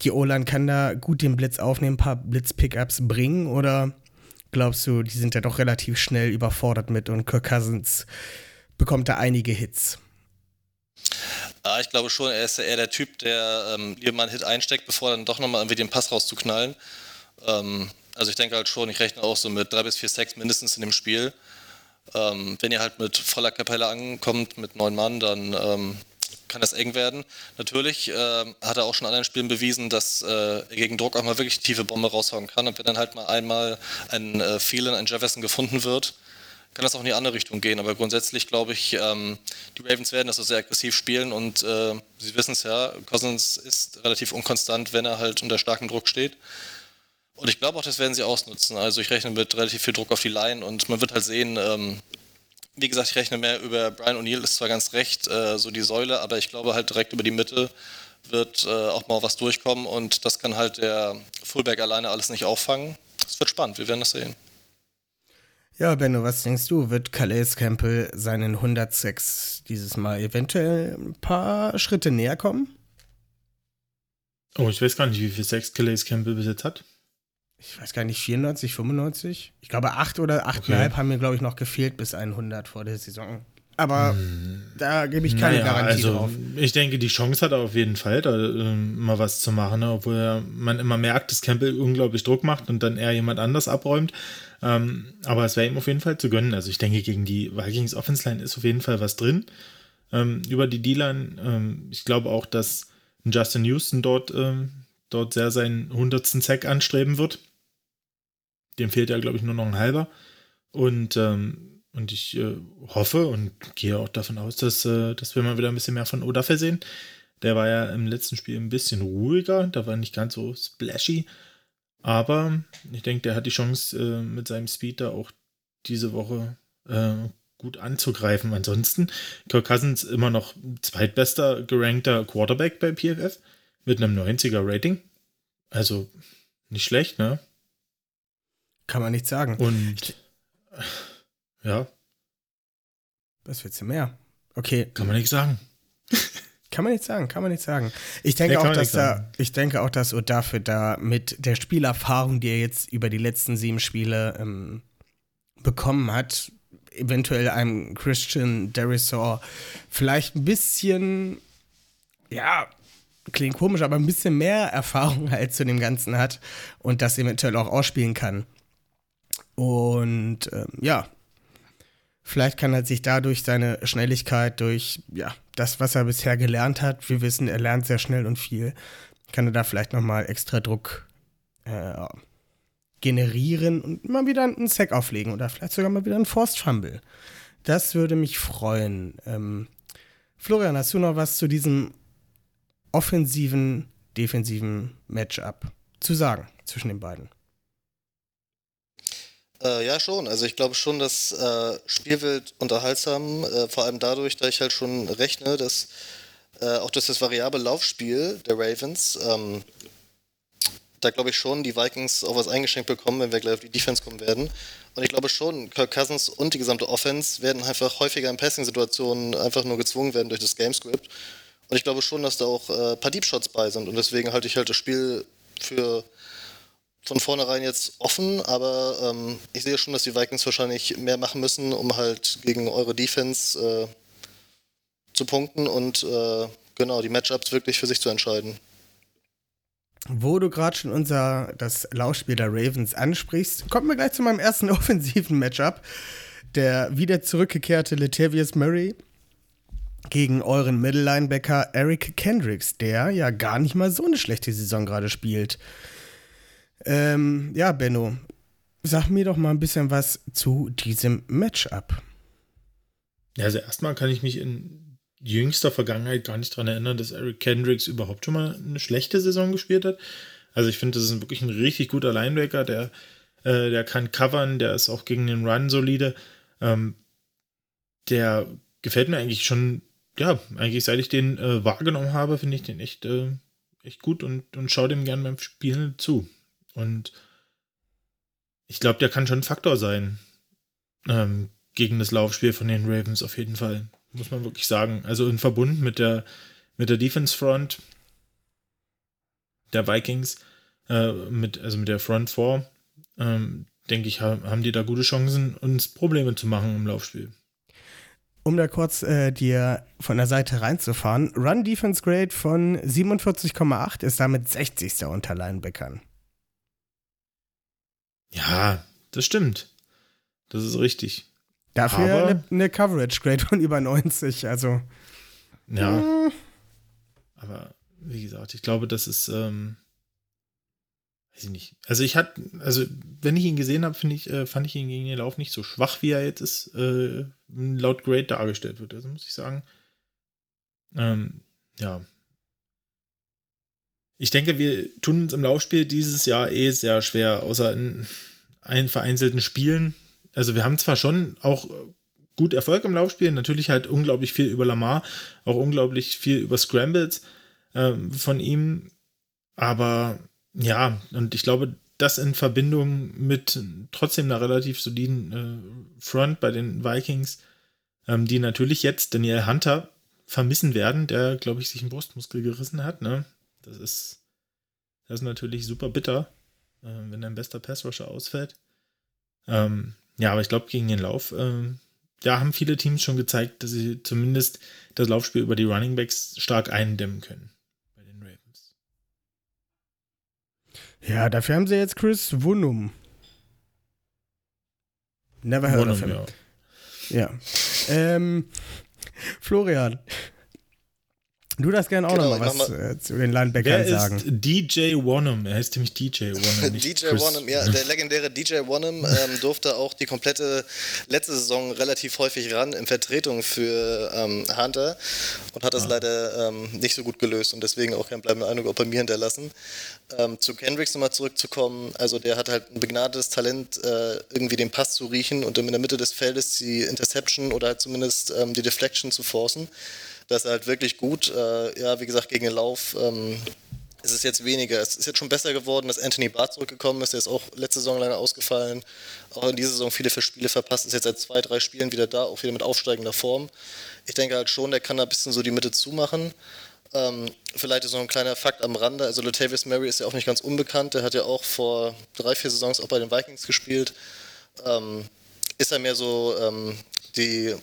die O-Line kann da gut den Blitz aufnehmen, ein paar Blitz-Pickups bringen oder glaubst du, die sind ja doch relativ schnell überfordert mit und Kirk Cousins bekommt da einige Hits? Ah, ich glaube schon, er ist eher der Typ, der ähm, lieber mal einen Hit einsteckt, bevor dann doch nochmal irgendwie den Pass rauszuknallen. Ähm, also ich denke halt schon, ich rechne auch so mit drei bis vier Sacks mindestens in dem Spiel. Ähm, wenn ihr halt mit voller Kapelle ankommt, mit neun Mann, dann ähm, kann das eng werden. Natürlich äh, hat er auch schon in anderen Spielen bewiesen, dass äh, er gegen Druck auch mal wirklich tiefe Bombe raushauen kann. Und wenn dann halt mal einmal ein äh, Phelan, ein Jefferson gefunden wird, kann das auch in die andere Richtung gehen. Aber grundsätzlich glaube ich, ähm, die Ravens werden das so sehr aggressiv spielen und äh, Sie wissen es ja, Cousins ist relativ unkonstant, wenn er halt unter starkem Druck steht. Und ich glaube auch, das werden sie ausnutzen. Also ich rechne mit relativ viel Druck auf die Line und man wird halt sehen, ähm, wie gesagt, ich rechne mehr über Brian O'Neill, ist zwar ganz recht, äh, so die Säule, aber ich glaube halt direkt über die Mitte wird äh, auch mal was durchkommen und das kann halt der Fullback alleine alles nicht auffangen. Es wird spannend, wir werden das sehen. Ja, Benno, was denkst du? Wird Calais Campbell seinen 106 dieses Mal eventuell ein paar Schritte näher kommen? Oh, ich weiß gar nicht, wie viel Sex Calais Campbell bis jetzt hat ich weiß gar nicht, 94, 95? Ich glaube, 8 oder 8,5 okay. haben mir, glaube ich, noch gefehlt bis 100 vor der Saison. Aber hm. da gebe ich keine naja, Garantie also, drauf. Ich denke, die Chance hat er auf jeden Fall, da äh, mal was zu machen, ne? obwohl man immer merkt, dass Campbell unglaublich Druck macht und dann eher jemand anders abräumt. Ähm, aber es wäre ihm auf jeden Fall zu gönnen. Also ich denke, gegen die Vikings Offense Line ist auf jeden Fall was drin. Ähm, über die D-Line, ähm, ich glaube auch, dass Justin Houston dort, ähm, dort sehr seinen 100. Sack anstreben wird. Dem fehlt ja, glaube ich, nur noch ein halber. Und, ähm, und ich äh, hoffe und gehe auch davon aus, dass, äh, dass wir mal wieder ein bisschen mehr von Odafe sehen. Der war ja im letzten Spiel ein bisschen ruhiger, da war nicht ganz so splashy. Aber ich denke, der hat die Chance, äh, mit seinem Speed da auch diese Woche äh, gut anzugreifen. Ansonsten, Kirk Cousins immer noch zweitbester gerankter Quarterback bei PFF mit einem 90er Rating. Also nicht schlecht, ne? Kann man nicht sagen. Und ja. Was willst du mehr? Okay. Kann man nicht sagen. Kann man nicht sagen, kann man nicht sagen. Ich denke ja, auch, dass da, ich denke auch, dass dafür da mit der Spielerfahrung, die er jetzt über die letzten sieben Spiele ähm, bekommen hat, eventuell einem Christian Derisor vielleicht ein bisschen, ja, klingt komisch, aber ein bisschen mehr Erfahrung halt zu dem Ganzen hat und das eventuell auch ausspielen kann. Und ähm, ja, vielleicht kann er sich dadurch seine Schnelligkeit, durch ja, das, was er bisher gelernt hat, wir wissen, er lernt sehr schnell und viel, kann er da vielleicht nochmal extra Druck äh, generieren und mal wieder einen Sack auflegen oder vielleicht sogar mal wieder einen Forced Fumble. Das würde mich freuen. Ähm, Florian, hast du noch was zu diesem offensiven, defensiven Matchup zu sagen zwischen den beiden? Äh, ja, schon. Also ich glaube schon, dass äh, Spiel wird unterhaltsam, äh, vor allem dadurch, da ich halt schon rechne, dass äh, auch durch das variable Laufspiel der Ravens, ähm, da glaube ich schon, die Vikings auch was eingeschenkt bekommen, wenn wir gleich auf die Defense kommen werden. Und ich glaube schon, Kirk Cousins und die gesamte Offense werden einfach häufiger in Passing-Situationen einfach nur gezwungen werden durch das Gamescript. Und ich glaube schon, dass da auch äh, ein paar Deep Shots bei sind. Und deswegen halte ich halt das Spiel für von vornherein jetzt offen, aber ähm, ich sehe schon, dass die Vikings wahrscheinlich mehr machen müssen, um halt gegen eure Defense äh, zu punkten und äh, genau die Matchups wirklich für sich zu entscheiden. Wo du gerade schon unser das Laufspiel der Ravens ansprichst, kommen wir gleich zu meinem ersten offensiven Matchup. Der wieder zurückgekehrte Latavius Murray gegen euren Middle-Linebacker Eric Kendricks, der ja gar nicht mal so eine schlechte Saison gerade spielt. Ähm, ja, Benno, sag mir doch mal ein bisschen was zu diesem Matchup. Ja, also erstmal kann ich mich in jüngster Vergangenheit gar nicht daran erinnern, dass Eric Kendricks überhaupt schon mal eine schlechte Saison gespielt hat. Also ich finde, das ist wirklich ein richtig guter Linebacker, der, äh, der kann covern, der ist auch gegen den Run solide. Ähm, der gefällt mir eigentlich schon, ja, eigentlich seit ich den äh, wahrgenommen habe, finde ich den echt, äh, echt gut und, und schaue dem gern beim Spielen zu. Und ich glaube, der kann schon ein Faktor sein ähm, gegen das Laufspiel von den Ravens auf jeden Fall, muss man wirklich sagen. Also in Verbund mit der, mit der Defense Front der Vikings, äh, mit, also mit der Front 4, ähm, denke ich, haben die da gute Chancen, uns Probleme zu machen im Laufspiel. Um da kurz äh, dir von der Seite reinzufahren, Run Defense Grade von 47,8 ist damit 60. unter Linebackern. Ja, das stimmt. Das ist richtig. Dafür eine, eine, Coverage Grade von über 90, also. Ja. Äh. Aber wie gesagt, ich glaube, das ist, ähm, weiß ich nicht. Also ich hatte, also wenn ich ihn gesehen habe, finde ich, äh, fand ich ihn gegen den Lauf nicht so schwach, wie er jetzt ist, äh, laut Grade dargestellt wird. Also muss ich sagen. Ähm, ja. Ich denke, wir tun uns im Laufspiel dieses Jahr eh sehr schwer, außer in ein vereinzelten Spielen. Also wir haben zwar schon auch gut Erfolg im Laufspiel, natürlich halt unglaublich viel über Lamar, auch unglaublich viel über Scrambles äh, von ihm, aber ja, und ich glaube, das in Verbindung mit trotzdem einer relativ soliden äh, Front bei den Vikings, ähm, die natürlich jetzt Daniel Hunter vermissen werden, der, glaube ich, sich einen Brustmuskel gerissen hat. Ne? Das ist, das ist natürlich super bitter, äh, wenn dein bester Passrusher ausfällt. Ähm, ja, aber ich glaube, gegen den Lauf, äh, da haben viele Teams schon gezeigt, dass sie zumindest das Laufspiel über die Running Backs stark eindämmen können. Bei den Ravens. Ja, dafür haben sie jetzt Chris Wunum. Never heard Wunum, of him. Ja. ja. Ähm, Florian, Du darfst gerne auch genau, noch mal was mal. Äh, zu den Linebackern Wer sagen. Ist DJ Wanham, er heißt nämlich DJ Wanham. DJ Wanham, ja, der legendäre DJ Wanham ähm, durfte auch die komplette letzte Saison relativ häufig ran in Vertretung für ähm, Hunter und hat das ah. leider ähm, nicht so gut gelöst und deswegen auch keinen bleibenden Eindruck auch bei mir hinterlassen. Ähm, zu Kendricks nochmal zurückzukommen, also der hat halt ein begnadetes Talent, äh, irgendwie den Pass zu riechen und in der Mitte des Feldes die Interception oder halt zumindest ähm, die Deflection zu forcen. Das ist halt wirklich gut. Äh, ja, wie gesagt, gegen den Lauf ähm, ist es jetzt weniger. Es ist jetzt schon besser geworden, dass Anthony Barr zurückgekommen ist. Der ist auch letzte Saison leider ausgefallen. Auch in dieser Saison viele Spiele verpasst. Ist jetzt seit zwei, drei Spielen wieder da, auch wieder mit aufsteigender Form. Ich denke halt schon, der kann da ein bisschen so die Mitte zumachen. Ähm, vielleicht ist noch ein kleiner Fakt am Rande. Also Latavius Murray ist ja auch nicht ganz unbekannt. Der hat ja auch vor drei, vier Saisons auch bei den Vikings gespielt. Ähm, ist er mehr so ähm, die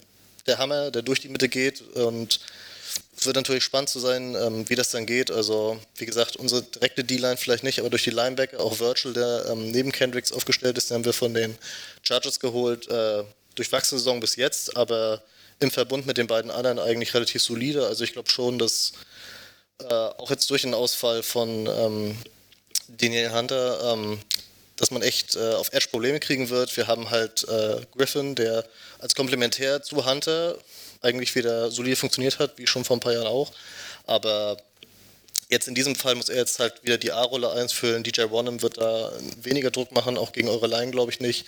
der Hammer, der durch die Mitte geht und es wird natürlich spannend zu sein, ähm, wie das dann geht. Also, wie gesagt, unsere direkte D-Line vielleicht nicht, aber durch die Linebacker, auch Virtual, der ähm, neben Kendricks aufgestellt ist, den haben wir von den Chargers geholt. Äh, durchwachsene Saison bis jetzt, aber im Verbund mit den beiden anderen eigentlich relativ solide. Also, ich glaube schon, dass äh, auch jetzt durch den Ausfall von ähm, Daniel Hunter ähm, dass man echt äh, auf Edge Probleme kriegen wird. Wir haben halt äh, Griffin, der als Komplementär zu Hunter eigentlich wieder solide funktioniert hat, wie schon vor ein paar Jahren auch. Aber jetzt in diesem Fall muss er jetzt halt wieder die A-Rolle einfüllen. DJ Wanham wird da weniger Druck machen, auch gegen eure Line glaube ich nicht.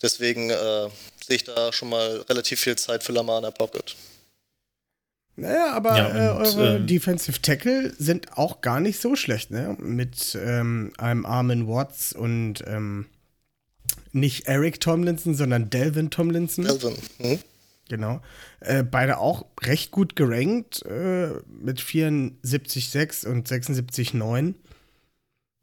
Deswegen äh, sehe ich da schon mal relativ viel Zeit für Lamar in der Pocket. Naja, aber ja, äh, und, äh, eure ähm, Defensive Tackle sind auch gar nicht so schlecht, ne? Mit ähm, einem Armin Watts und ähm, nicht Eric Tomlinson, sondern Delvin Tomlinson. Delvin, hm? Genau. Äh, beide auch recht gut gerankt äh, mit 74,6 und 76,9.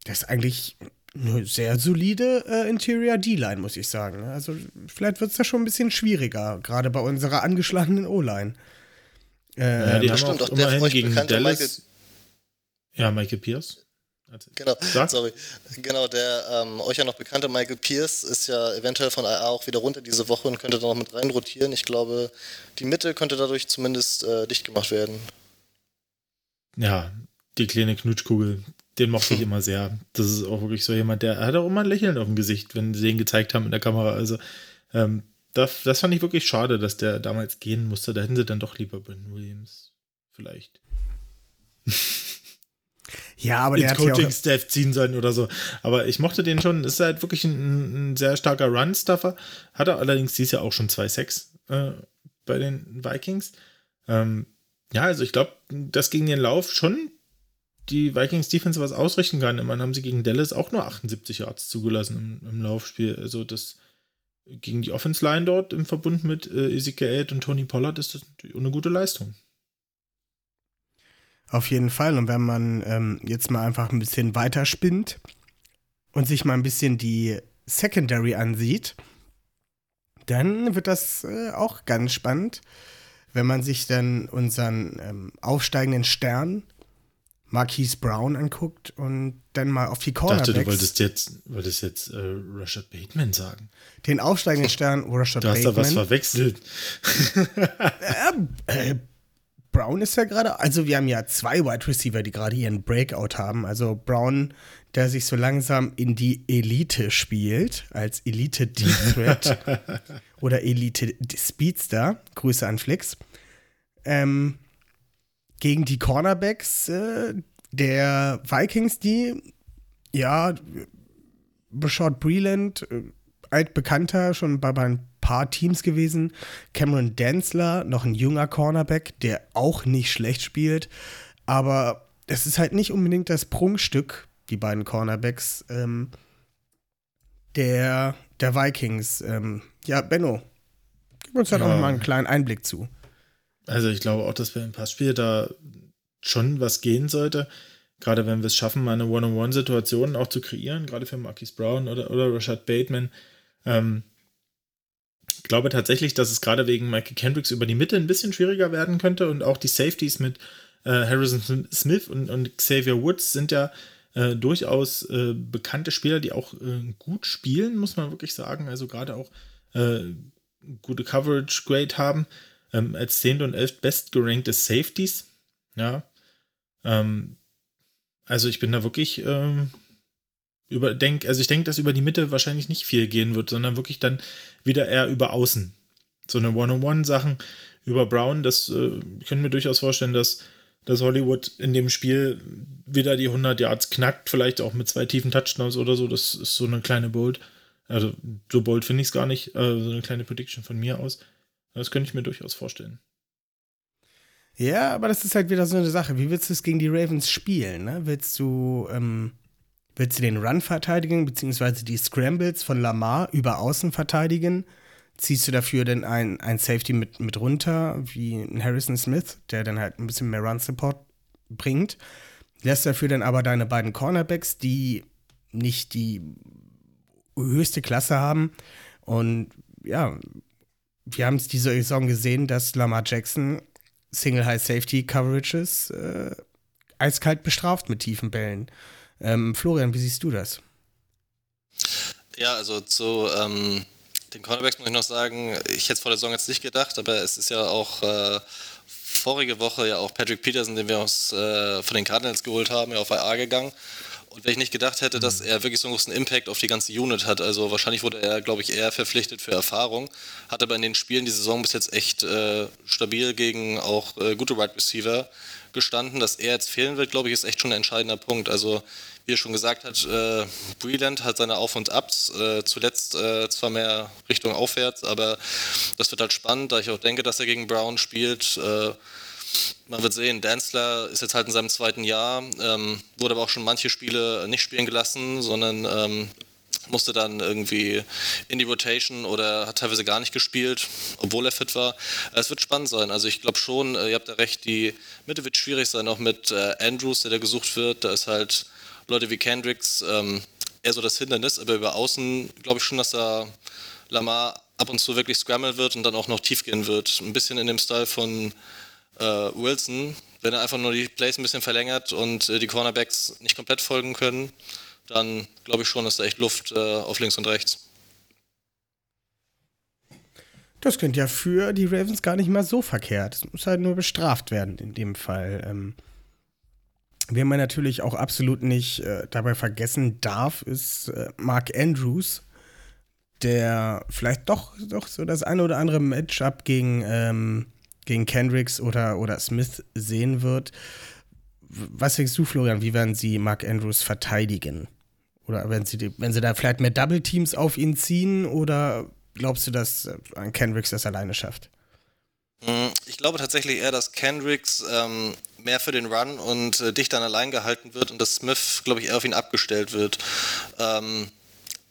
Das ist eigentlich eine sehr solide äh, Interior D-Line, muss ich sagen. Also vielleicht wird es da schon ein bisschen schwieriger, gerade bei unserer angeschlagenen O-Line. Äh, ja, die haben stimmt, auch, auch immerhin gegen Dallas. Michael, ja, Michael Pierce. Genau, Sag. sorry. Genau, der ähm, euch ja noch bekannte Michael Pierce ist ja eventuell von IA auch wieder runter diese Woche und könnte da noch mit rein rotieren. Ich glaube, die Mitte könnte dadurch zumindest äh, dicht gemacht werden. Ja, die kleine Knutschkugel, den mochte ich immer sehr. Das ist auch wirklich so jemand, der hat auch immer ein Lächeln auf dem Gesicht, wenn sie den gezeigt haben in der Kamera. Also, ähm, das, das fand ich wirklich schade, dass der damals gehen musste. Da hätten sie dann doch lieber Brandon Williams vielleicht. Ja, aber der ins Coaching-Staff ziehen sollen oder so. Aber ich mochte den schon. Ist halt wirklich ein, ein sehr starker Run-Stuffer. Hat er allerdings dieses Jahr auch schon zwei Sex äh, bei den Vikings. Ähm, ja, also ich glaube, dass gegen den Lauf schon die Vikings Defense was ausrichten kann. Immerhin haben sie gegen Dallas auch nur 78 Yards zugelassen im, im Laufspiel. Also das gegen die Offense Line dort im Verbund mit äh, Ezekiel und Tony Pollard ist das eine gute Leistung. Auf jeden Fall. Und wenn man ähm, jetzt mal einfach ein bisschen weiterspinnt und sich mal ein bisschen die Secondary ansieht, dann wird das äh, auch ganz spannend, wenn man sich dann unseren ähm, aufsteigenden Stern Marquise Brown anguckt und dann mal auf die Ich Cornerbacks. dachte, du wolltest jetzt, wolltest jetzt äh, Rashad Bateman sagen. den aufsteigenden Stern Rashad Du hast da was Bateman. verwechselt. Äh, Brown ist ja gerade, also wir haben ja zwei Wide Receiver, die gerade ihren Breakout haben. Also Brown, der sich so langsam in die Elite spielt, als Elite Deep Threat oder Elite Speedster. Grüße an Flix. Ähm, gegen die Cornerbacks äh, der Vikings, die ja Bashard Breland, äh, altbekannter, schon bei, bei ein paar Teams gewesen. Cameron Densler, noch ein junger Cornerback, der auch nicht schlecht spielt. Aber es ist halt nicht unbedingt das Prunkstück, die beiden Cornerbacks ähm, der, der Vikings. Ähm, ja, Benno, gib uns da Ja. doch mal einen kleinen Einblick zu. Also ich glaube auch, dass wir im Passspiel da schon was gehen sollte. Gerade wenn wir es schaffen, mal eine One-on-One-Situation auch zu kreieren, gerade für Marquis Brown oder, oder Rashad Bateman. Ähm, ich glaube tatsächlich, dass es gerade wegen Michael Kendricks über die Mitte ein bisschen schwieriger werden könnte und auch die Safeties mit äh, Harrison Smith und, und Xavier Woods sind ja äh, durchaus äh, bekannte Spieler, die auch äh, gut spielen, muss man wirklich sagen. Also gerade auch äh, gute Coverage Grade haben ähm, als 10. und 11. bestgerankte Safeties. Ja. Ähm, also ich bin da wirklich ähm, überdenk, also ich denke, dass über die Mitte wahrscheinlich nicht viel gehen wird, sondern wirklich dann wieder eher über außen. So eine One-on-One-Sachen über Brown, das äh, können wir durchaus vorstellen, dass, dass Hollywood in dem Spiel wieder die 100 Yards knackt, vielleicht auch mit zwei tiefen Touchdowns oder so. Das ist so eine kleine Bold. Also so bold finde ich es gar nicht. Äh, so eine kleine Prediction von mir aus. Das könnte ich mir durchaus vorstellen. Ja, aber das ist halt wieder so eine Sache. Wie willst du es gegen die Ravens spielen? Ne? Willst du, ähm, willst du den Run verteidigen, beziehungsweise die Scrambles von Lamar über Außen verteidigen? Ziehst du dafür denn ein, ein Safety mit, mit runter, wie Harrison Smith, der dann halt ein bisschen mehr Run-Support bringt? Lässt dafür dann aber deine beiden Cornerbacks, die nicht die höchste Klasse haben. Und ja, wir haben es diese Saison gesehen, dass Lamar Jackson Single High Safety Coverages äh, eiskalt bestraft mit tiefen Bällen. Ähm, Florian, wie siehst du das? Ja, also zu ähm, den Cornerbacks muss ich noch sagen, ich hätte es vor der Saison jetzt nicht gedacht, aber es ist ja auch äh, vorige Woche ja auch Patrick Peterson, den wir uns äh, von den Cardinals geholt haben, ja auf IA gegangen. Und wenn ich nicht gedacht hätte, dass er wirklich so einen großen Impact auf die ganze Unit hat, also wahrscheinlich wurde er, glaube ich, eher verpflichtet für Erfahrung, hat aber in den Spielen die Saison bis jetzt echt äh, stabil gegen auch äh, gute Wide Receiver gestanden. Dass er jetzt fehlen wird, glaube ich, ist echt schon ein entscheidender Punkt. Also wie er schon gesagt hat, äh, Breland hat seine Auf- und Abs, äh, zuletzt äh, zwar mehr Richtung aufwärts, aber das wird halt spannend, da ich auch denke, dass er gegen Brown spielt. Man wird sehen, Danzler ist jetzt halt in seinem zweiten Jahr, ähm, wurde aber auch schon manche Spiele nicht spielen gelassen, sondern ähm, musste dann irgendwie in die Rotation oder hat teilweise gar nicht gespielt, obwohl er fit war. Es wird spannend sein. Also ich glaube schon, äh, ihr habt da recht, die Mitte wird schwierig sein, auch mit äh, Andrews, der da gesucht wird. Da ist halt Leute wie Kendricks ähm, eher so das Hindernis, aber über Außen glaube ich schon, dass da Lamar ab und zu wirklich scrammeln wird und dann auch noch tief gehen wird. Ein bisschen in dem Style von äh, Wilson, wenn er einfach nur die Plays ein bisschen verlängert und äh, die Cornerbacks nicht komplett folgen können, dann glaube ich schon, ist da echt Luft äh, auf links und rechts. Das könnte ja für die Ravens gar nicht mal so verkehrt. Es muss halt nur bestraft werden in dem Fall. Ähm, wen man natürlich auch absolut nicht äh, dabei vergessen darf, ist äh, Mark Andrews, der vielleicht doch, doch so das eine oder andere Matchup gegen, ähm, gegen Kendricks oder, oder Smith sehen wird. Was denkst du, Florian? Wie werden sie Mark Andrews verteidigen? Oder wenn sie, wenn sie da vielleicht mehr Double Teams auf ihn ziehen oder glaubst du, dass äh, Kendricks das alleine schafft? Hm, ich glaube tatsächlich eher, dass Kendricks ähm, mehr für den Run und äh, dicht dann allein gehalten wird und dass Smith, glaube ich, eher auf ihn abgestellt wird. Ähm,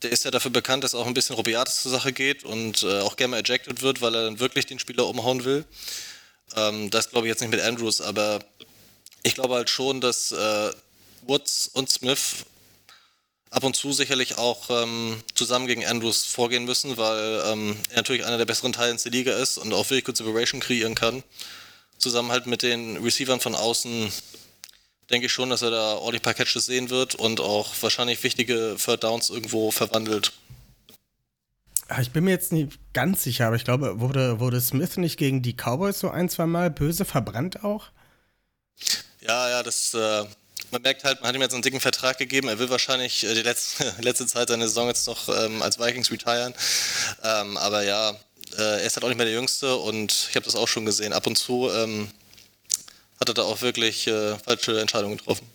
der ist ja dafür bekannt, dass auch ein bisschen Robiatis zur Sache geht und äh, auch gerne mal ejected wird, weil er dann wirklich den Spieler umhauen will. Ähm, das glaube ich jetzt nicht mit Andrews, aber ich glaube halt schon, dass äh, Woods und Smith ab und zu sicherlich auch ähm, zusammen gegen Andrews vorgehen müssen, weil ähm, er natürlich einer der besseren Teils der Liga ist und auch wirklich gut Separation kreieren kann. Zusammen halt mit den Receivern von außen denke ich schon, dass er da ordentlich paar Catches sehen wird und auch wahrscheinlich wichtige Third Downs irgendwo verwandelt. Ich bin mir jetzt nicht ganz sicher, aber ich glaube, wurde, wurde Smith nicht gegen die Cowboys so ein, zwei Mal böse verbrannt auch? Ja, ja, das, äh, man merkt halt, man hat ihm jetzt einen dicken Vertrag gegeben. Er will wahrscheinlich äh, die letzte, letzte Zeit seine Saison jetzt noch ähm, als Vikings retiren. Ähm, aber ja, äh, er ist halt auch nicht mehr der Jüngste und ich habe das auch schon gesehen. Ab und zu ähm, hat er da auch wirklich äh, falsche Entscheidungen getroffen.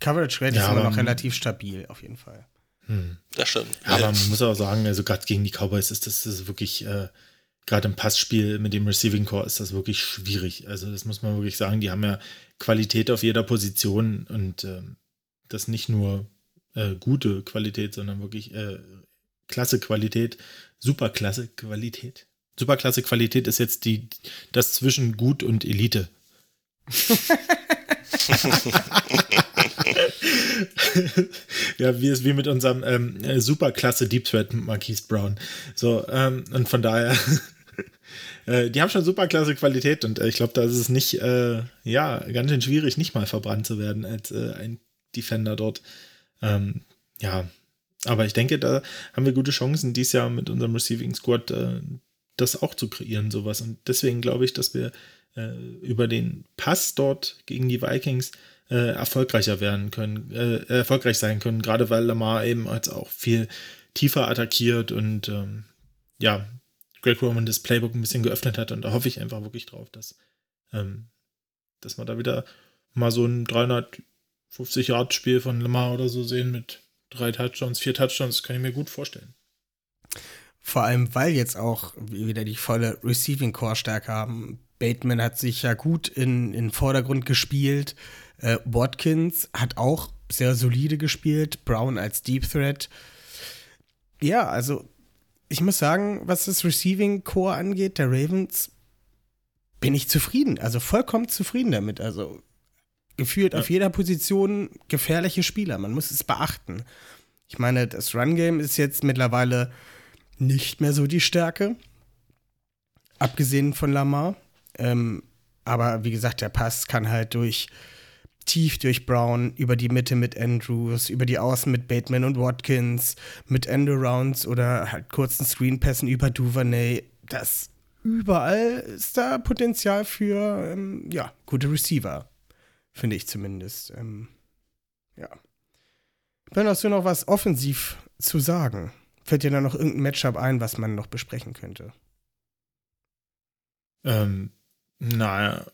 Coverage Rate ja, ist immer noch relativ stabil, auf jeden Fall. Hm. Das stimmt. Ja, aber man muss auch sagen, also gerade gegen die Cowboys ist das, das wirklich, äh, gerade im Passspiel mit dem Receiving Core ist das wirklich schwierig. Also das muss man wirklich sagen, die haben ja Qualität auf jeder Position und äh, das nicht nur äh, gute Qualität, sondern wirklich äh, klasse Qualität, superklasse Qualität. Superklasse Qualität ist jetzt die, das zwischen gut und Elite. ja, wie es wie mit unserem ähm, äh, Superklasse Deep Threat Marquise Brown. So, ähm, und von daher, äh, die haben schon superklasse Qualität und äh, ich glaube, da ist es nicht, äh, ja, ganz schön schwierig, nicht mal verbrannt zu werden als äh, ein Defender dort. Ähm, ja, aber ich denke, da haben wir gute Chancen, dieses Jahr mit unserem Receiving Squad äh, das auch zu kreieren, sowas. Und deswegen glaube ich, dass wir äh, über den Pass dort gegen die Vikings äh, erfolgreicher werden können, äh, erfolgreich sein können, gerade weil Lamar eben als auch viel tiefer attackiert und ähm, ja, Greg Roman das Playbook ein bisschen geöffnet hat und da hoffe ich einfach wirklich drauf, dass, ähm, dass wir da wieder mal so ein 350 Yard Spiel von Lamar oder so sehen mit drei Touchdowns, vier Touchdowns, kann ich mir gut vorstellen. Vor allem, weil jetzt auch wieder die volle Receiving Core Stärke haben. Bateman hat sich ja gut in, in Vordergrund gespielt. Äh, Watkins hat auch sehr solide gespielt. Brown als Deep Threat. Ja, also ich muss sagen, was das Receiving Core angeht, der Ravens, bin ich zufrieden. Also vollkommen zufrieden damit. Also gefühlt ja. auf jeder Position gefährliche Spieler. Man muss es beachten. Ich meine, das Run Game ist jetzt mittlerweile nicht mehr so die Stärke. Abgesehen von Lamar. Ähm, aber wie gesagt, der Pass kann halt durch tief durch Brown, über die Mitte mit Andrews, über die Außen mit Bateman und Watkins, mit Endarounds oder halt kurzen Screenpässen über Duvernay. Das überall ist da Potenzial für ähm, ja, gute Receiver. Finde ich zumindest. Ähm, ja. Ben, hast du noch was offensiv zu sagen? Fällt dir da noch irgendein Matchup ein, was man noch besprechen könnte? Ähm, naja,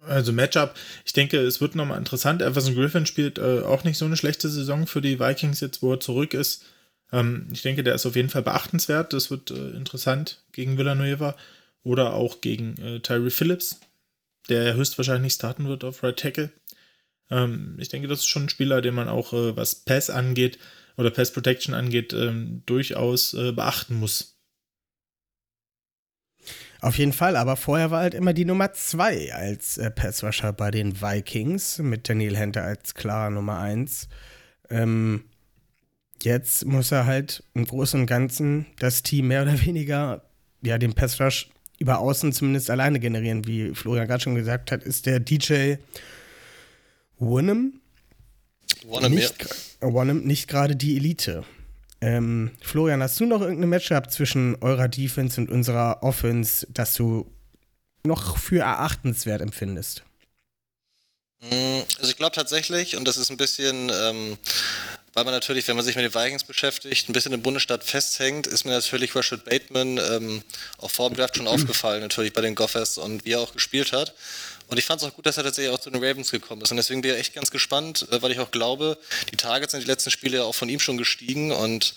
also Matchup, ich denke, es wird nochmal interessant. Everson Griffin spielt äh, auch nicht so eine schlechte Saison für die Vikings jetzt, wo er zurück ist. Ähm, ich denke, der ist auf jeden Fall beachtenswert. Das wird äh, interessant gegen Villanueva oder auch gegen äh, Tyree Phillips, der höchstwahrscheinlich starten wird auf Right Tackle. Ähm, ich denke, das ist schon ein Spieler, den man auch, äh, was Pass angeht, oder Pass Protection angeht, ähm, durchaus äh, beachten muss. Auf jeden Fall, aber vorher war halt immer die Nummer 2 als äh, Passrusher bei den Vikings mit Daniel Hunter als klar Nummer 1. Ähm, jetzt muss er halt im Großen und Ganzen das Team mehr oder weniger, ja, den Passrush über Außen zumindest alleine generieren. Wie Florian gerade schon gesagt hat, ist der DJ Wunham Wanham, nicht. Wanham nicht gerade die Elite. Ähm, Florian, hast du noch irgendein Matchup zwischen eurer Defense und unserer Offense, das du noch für erachtenswert empfindest? Mm, also ich glaube tatsächlich, und das ist ein bisschen ähm, weil man natürlich, wenn man sich mit den Vikings beschäftigt, ein bisschen im Bundesstaat festhängt, ist mir natürlich Rashad Bateman ähm, auch vor dem Draft schon aufgefallen, natürlich bei den Gophers und wie er auch gespielt hat. Und ich fand es auch gut, dass er tatsächlich auch zu den Ravens gekommen ist. Und deswegen bin ich echt ganz gespannt, äh, weil ich auch glaube, die Targets sind die letzten Spiele ja auch von ihm schon gestiegen und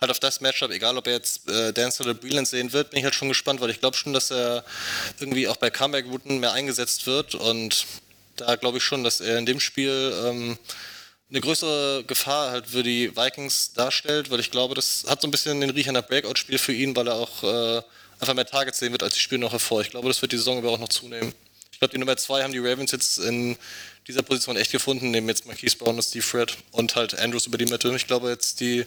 halt auf das Matchup, egal ob er jetzt äh, Dance oder Breland sehen wird, bin ich halt schon gespannt, weil ich glaube schon, dass er irgendwie auch bei Comeback-Routen mehr eingesetzt wird und da glaube ich schon, dass er in dem Spiel ähm, eine größere Gefahr halt für die Vikings darstellt, weil ich glaube, das hat so ein bisschen den Riecher nach Breakout-Spiel für ihn, weil er auch äh, einfach mehr Targets sehen wird als die Spiele noch hervor. Ich glaube, das wird die Saison über auch noch zunehmen. Glaube, die Nummer zwei haben die Ravens jetzt in dieser Position echt gefunden, neben jetzt Marquise Brown und Steve Fred und halt Andrews über die Mitte. Ich glaube, jetzt die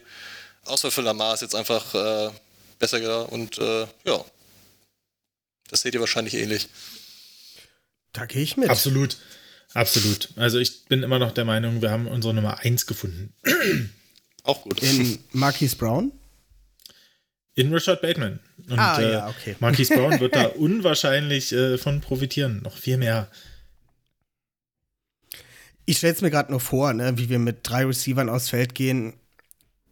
Auswahl für Lamar ist jetzt einfach äh, besser und äh, ja, das seht ihr wahrscheinlich ähnlich. Da gehe ich mit. Absolut. Absolut. Also ich bin immer noch der Meinung, wir haben unsere Nummer 1 gefunden. Auch gut. In Marquise Brown? In Richard Bateman. Und ah, ja, okay. äh, Marquise Brown wird da unwahrscheinlich äh, von profitieren. Noch viel mehr. Ich stelle es mir gerade nur vor, ne, wie wir mit drei Receivern aufs Feld gehen.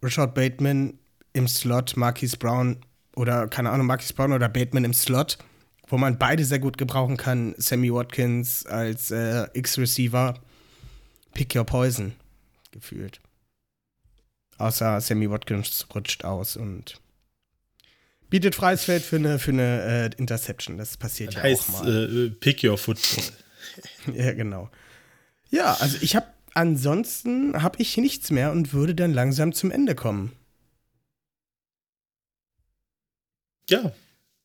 Richard Bateman im Slot, Marquise Brown oder keine Ahnung, Marquise Brown oder Bateman im Slot wo man beide sehr gut gebrauchen kann. Sammy Watkins als äh, X-Receiver. Pick your poison, gefühlt. Außer Sammy Watkins rutscht aus und bietet freies Feld für eine, für eine äh, Interception. Das passiert das ja heißt, auch mal. Äh, pick your football. ja, genau. Ja, also ich habe ansonsten habe ich nichts mehr und würde dann langsam zum Ende kommen. Ja,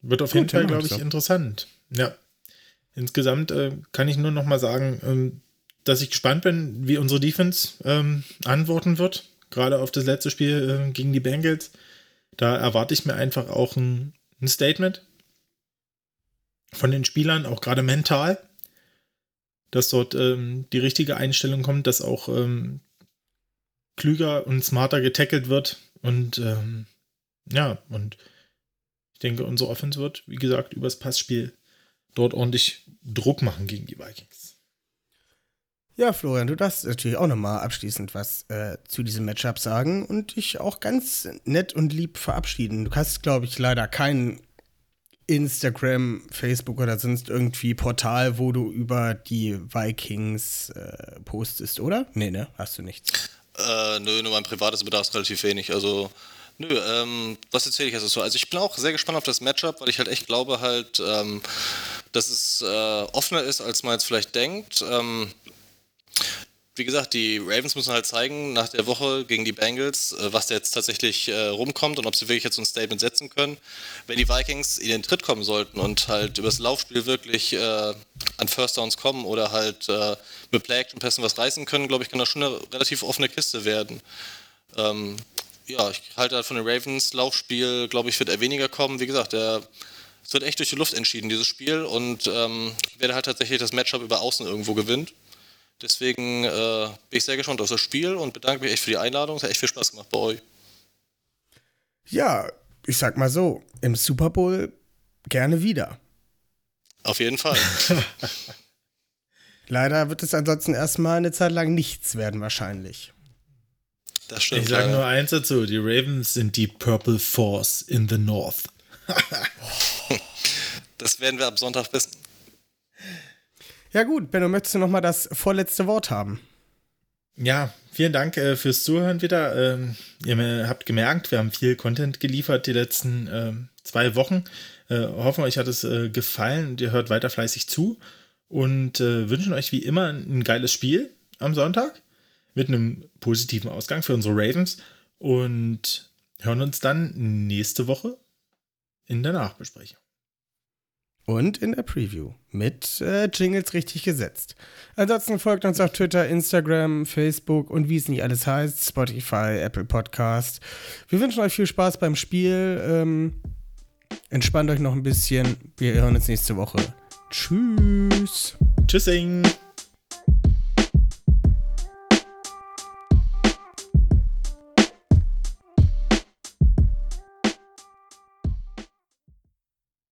wird auf Gut, jeden Fall, glaube ich, so. interessant. Ja. Insgesamt äh, kann ich nur noch mal sagen, ähm, dass ich gespannt bin, wie unsere Defense ähm, antworten wird. Gerade auf das letzte Spiel äh, gegen die Bengals. Da erwarte ich mir einfach auch ein, ein Statement von den Spielern, auch gerade mental, dass dort ähm, die richtige Einstellung kommt, dass auch ähm, klüger und smarter getackelt wird und ähm, ja, und ich denke, unsere Offense wird, wie gesagt, übers Passspiel dort ordentlich Druck machen gegen die Vikings. Ja, Florian, du darfst natürlich auch nochmal abschließend was äh, zu diesem Matchup sagen und dich auch ganz nett und lieb verabschieden. Du hast, glaube ich, leider kein Instagram, Facebook oder sonst irgendwie Portal, wo du über die Vikings äh, postest, oder? Nee, ne? Hast du nichts. Äh, nö, nur mein privates Bedarf ist relativ wenig. Also Nö, ähm, was erzähle ich jetzt so? Also ich bin auch sehr gespannt auf das Matchup, weil ich halt echt glaube halt, ähm, dass es äh, offener ist, als man jetzt vielleicht denkt. Ähm, wie gesagt, die Ravens müssen halt zeigen nach der Woche gegen die Bengals, äh, was da jetzt tatsächlich äh, rumkommt und ob sie wirklich jetzt so ein Statement setzen können. Wenn die Vikings in den Tritt kommen sollten und halt übers Laufspiel wirklich äh, an First Downs kommen oder halt äh, mit Play-Action-Pässen was reißen können, glaube ich, kann das schon eine relativ offene Kiste werden. Ähm, ja, ich halte halt von den Ravens Laufspiel, glaube ich, wird er weniger kommen. Wie gesagt, der, es wird echt durch die Luft entschieden, dieses Spiel. Und ähm, wer halt tatsächlich das Matchup über Außen irgendwo gewinnt. Deswegen äh, bin ich sehr gespannt auf das Spiel und bedanke mich echt für die Einladung. Es hat echt viel Spaß gemacht bei euch. Ja, ich sag mal so, im Super Bowl gerne wieder. Auf jeden Fall. Leider wird es ansonsten erstmal eine Zeit lang nichts werden, wahrscheinlich. Das stimmt. Ich sage nur eins dazu: Die Ravens sind die Purple Force in the North. das werden wir ab Sonntag wissen. Ja, gut, Benno, möchtest du nochmal das vorletzte Wort haben? Ja, vielen Dank äh, fürs Zuhören wieder. Ähm, ihr habt gemerkt, wir haben viel Content geliefert die letzten äh, zwei Wochen. Äh, hoffen, euch hat es äh, gefallen und ihr hört weiter fleißig zu und äh, wünschen euch wie immer ein geiles Spiel am Sonntag mit einem positiven Ausgang für unsere Ravens und hören uns dann nächste Woche in der Nachbesprechung. Und in der Preview mit äh, Jingles richtig gesetzt. Ansonsten folgt uns auf Twitter, Instagram, Facebook und wie es nicht alles heißt, Spotify, Apple Podcast. Wir wünschen euch viel Spaß beim Spiel. Ähm, entspannt euch noch ein bisschen. Wir hören uns nächste Woche. Tschüss. Tschüssing.